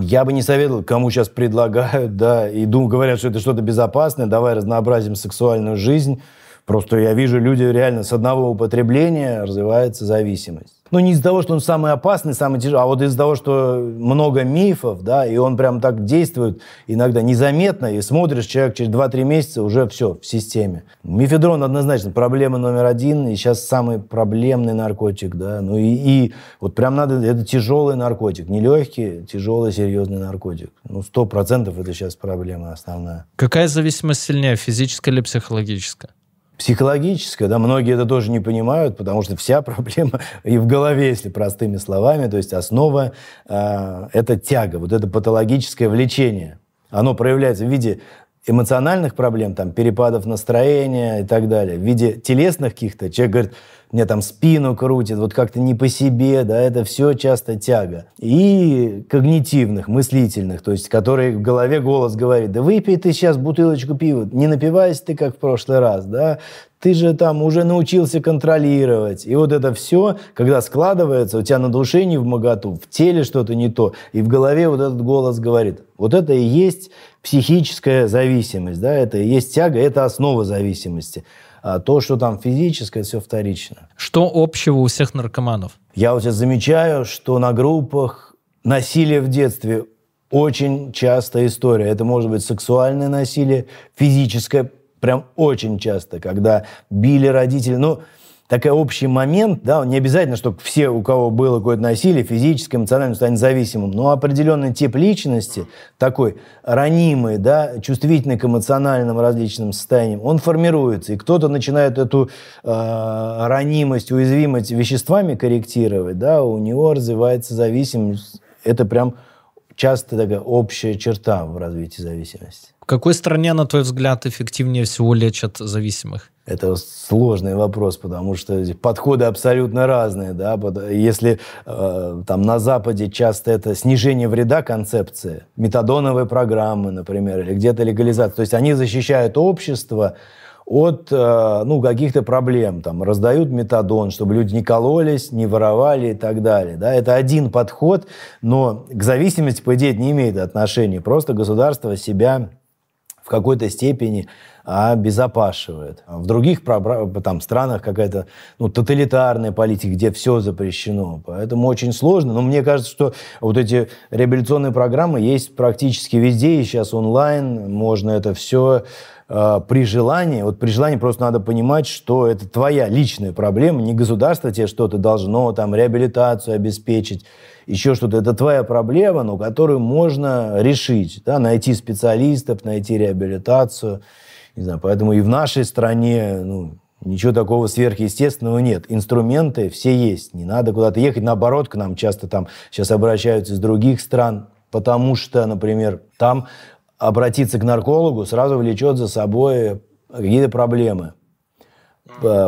Я бы не советовал, кому сейчас предлагают, да, и дум, говорят, что это что-то безопасное, давай разнообразим сексуальную жизнь. Просто я вижу, люди реально с одного употребления развивается зависимость. Ну, не из-за того, что он самый опасный, самый тяжелый, а вот из-за того, что много мифов, да, и он прям так действует иногда незаметно, и смотришь, человек через 2-3 месяца уже все, в системе. Мифедрон однозначно проблема номер один, и сейчас самый проблемный наркотик, да, ну и, и вот прям надо, это тяжелый наркотик, не легкий, тяжелый, серьезный наркотик. Ну, сто процентов это сейчас проблема основная. Какая зависимость сильнее, физическая или психологическая? Психологическое, да, многие это тоже не понимают, потому что вся [LAUGHS] проблема и в голове, если простыми словами, то есть основа э, это тяга, вот это патологическое влечение. Оно проявляется в виде эмоциональных проблем, там, перепадов настроения и так далее, в виде телесных каких-то. Человек говорит, мне там спину крутит, вот как-то не по себе, да, это все часто тяга. И когнитивных, мыслительных, то есть, которые в голове голос говорит, да выпей ты сейчас бутылочку пива, не напивайся ты, как в прошлый раз, да, ты же там уже научился контролировать. И вот это все, когда складывается, у тебя на душе не в моготу, в теле что-то не то, и в голове вот этот голос говорит. Вот это и есть психическая зависимость, да, это и есть тяга, это основа зависимости. А то, что там физическое, все вторично. Что общего у всех наркоманов? Я вот сейчас замечаю, что на группах насилие в детстве очень частая история. Это может быть сексуальное насилие, физическое, прям очень часто, когда били родители. Ну, такой общий момент, да, не обязательно, чтобы все, у кого было какое-то насилие, физическое, эмоциональное, станет зависимым, но определенный тип личности, такой ранимый, да, чувствительный к эмоциональным различным состояниям, он формируется, и кто-то начинает эту э, ранимость, уязвимость веществами корректировать, да, у него развивается зависимость. Это прям часто такая общая черта в развитии зависимости. В какой стране, на твой взгляд, эффективнее всего лечат зависимых? Это сложный вопрос, потому что подходы абсолютно разные. Да? Если э, там на Западе часто это снижение вреда концепция, метадоновые программы, например, или где-то легализация, то есть они защищают общество от э, ну, каких-то проблем, там, раздают метадон, чтобы люди не кололись, не воровали и так далее. Да? Это один подход, но к зависимости, по идее, это не имеет отношения. Просто государство себя в какой-то степени обезопашивает. А в других там, странах какая-то ну, тоталитарная политика, где все запрещено. Поэтому очень сложно. Но мне кажется, что вот эти реабилитационные программы есть практически везде, и сейчас онлайн можно это все при желании, вот при желании просто надо понимать, что это твоя личная проблема, не государство тебе что-то должно, там, реабилитацию обеспечить, еще что-то. Это твоя проблема, но которую можно решить, да, найти специалистов, найти реабилитацию. Не знаю, поэтому и в нашей стране ну, ничего такого сверхъестественного нет. Инструменты все есть. Не надо куда-то ехать. Наоборот, к нам часто там сейчас обращаются из других стран, потому что, например, там обратиться к наркологу сразу влечет за собой какие-то проблемы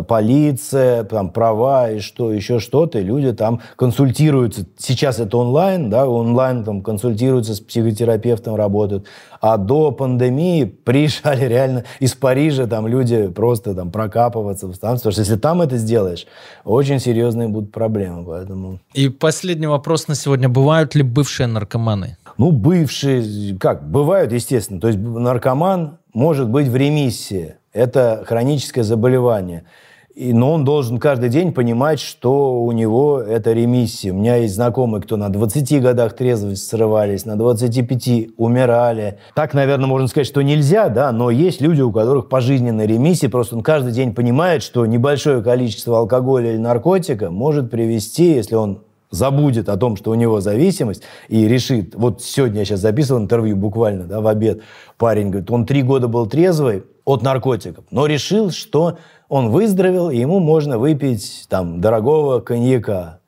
полиция, там права и что, еще что-то, люди там консультируются. Сейчас это онлайн, да, онлайн там консультируются с психотерапевтом, работают. А до пандемии [LAUGHS] приезжали реально из Парижа там люди просто там прокапываться в станцию. Потому что если там это сделаешь, очень серьезные будут проблемы. Поэтому... И последний вопрос на сегодня. Бывают ли бывшие наркоманы? Ну, бывшие, как, бывают, естественно. То есть наркоман может быть в ремиссии это хроническое заболевание. И, но он должен каждый день понимать, что у него это ремиссия. У меня есть знакомые, кто на 20 годах трезвости срывались, на 25 умирали. Так, наверное, можно сказать, что нельзя, да, но есть люди, у которых пожизненная ремиссия, просто он каждый день понимает, что небольшое количество алкоголя или наркотика может привести, если он забудет о том, что у него зависимость, и решит, вот сегодня я сейчас записывал интервью буквально, да, в обед, парень говорит, он три года был трезвый, от наркотиков, но решил, что он выздоровел, и ему можно выпить там дорогого коньяка.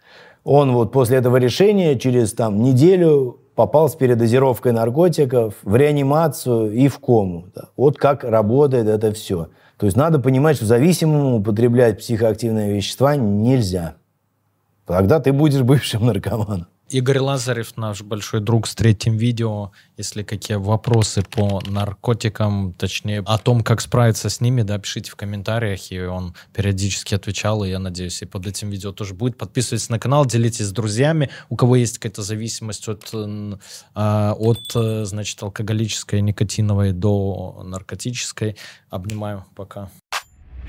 Он вот после этого решения через там неделю попал с передозировкой наркотиков в реанимацию и в кому. Да. Вот как работает это все. То есть надо понимать, что зависимому употреблять психоактивные вещества нельзя. Тогда ты будешь бывшим наркоманом. Игорь Лазарев, наш большой друг с третьим видео. Если какие вопросы по наркотикам, точнее, о том, как справиться с ними, да, пишите в комментариях, и он периодически отвечал, и я надеюсь, и под этим видео тоже будет. Подписывайтесь на канал, делитесь с друзьями, у кого есть какая-то зависимость от, а, от значит, алкоголической, никотиновой до наркотической. Обнимаю, пока.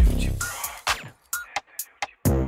люди, бро. Это люди, бро.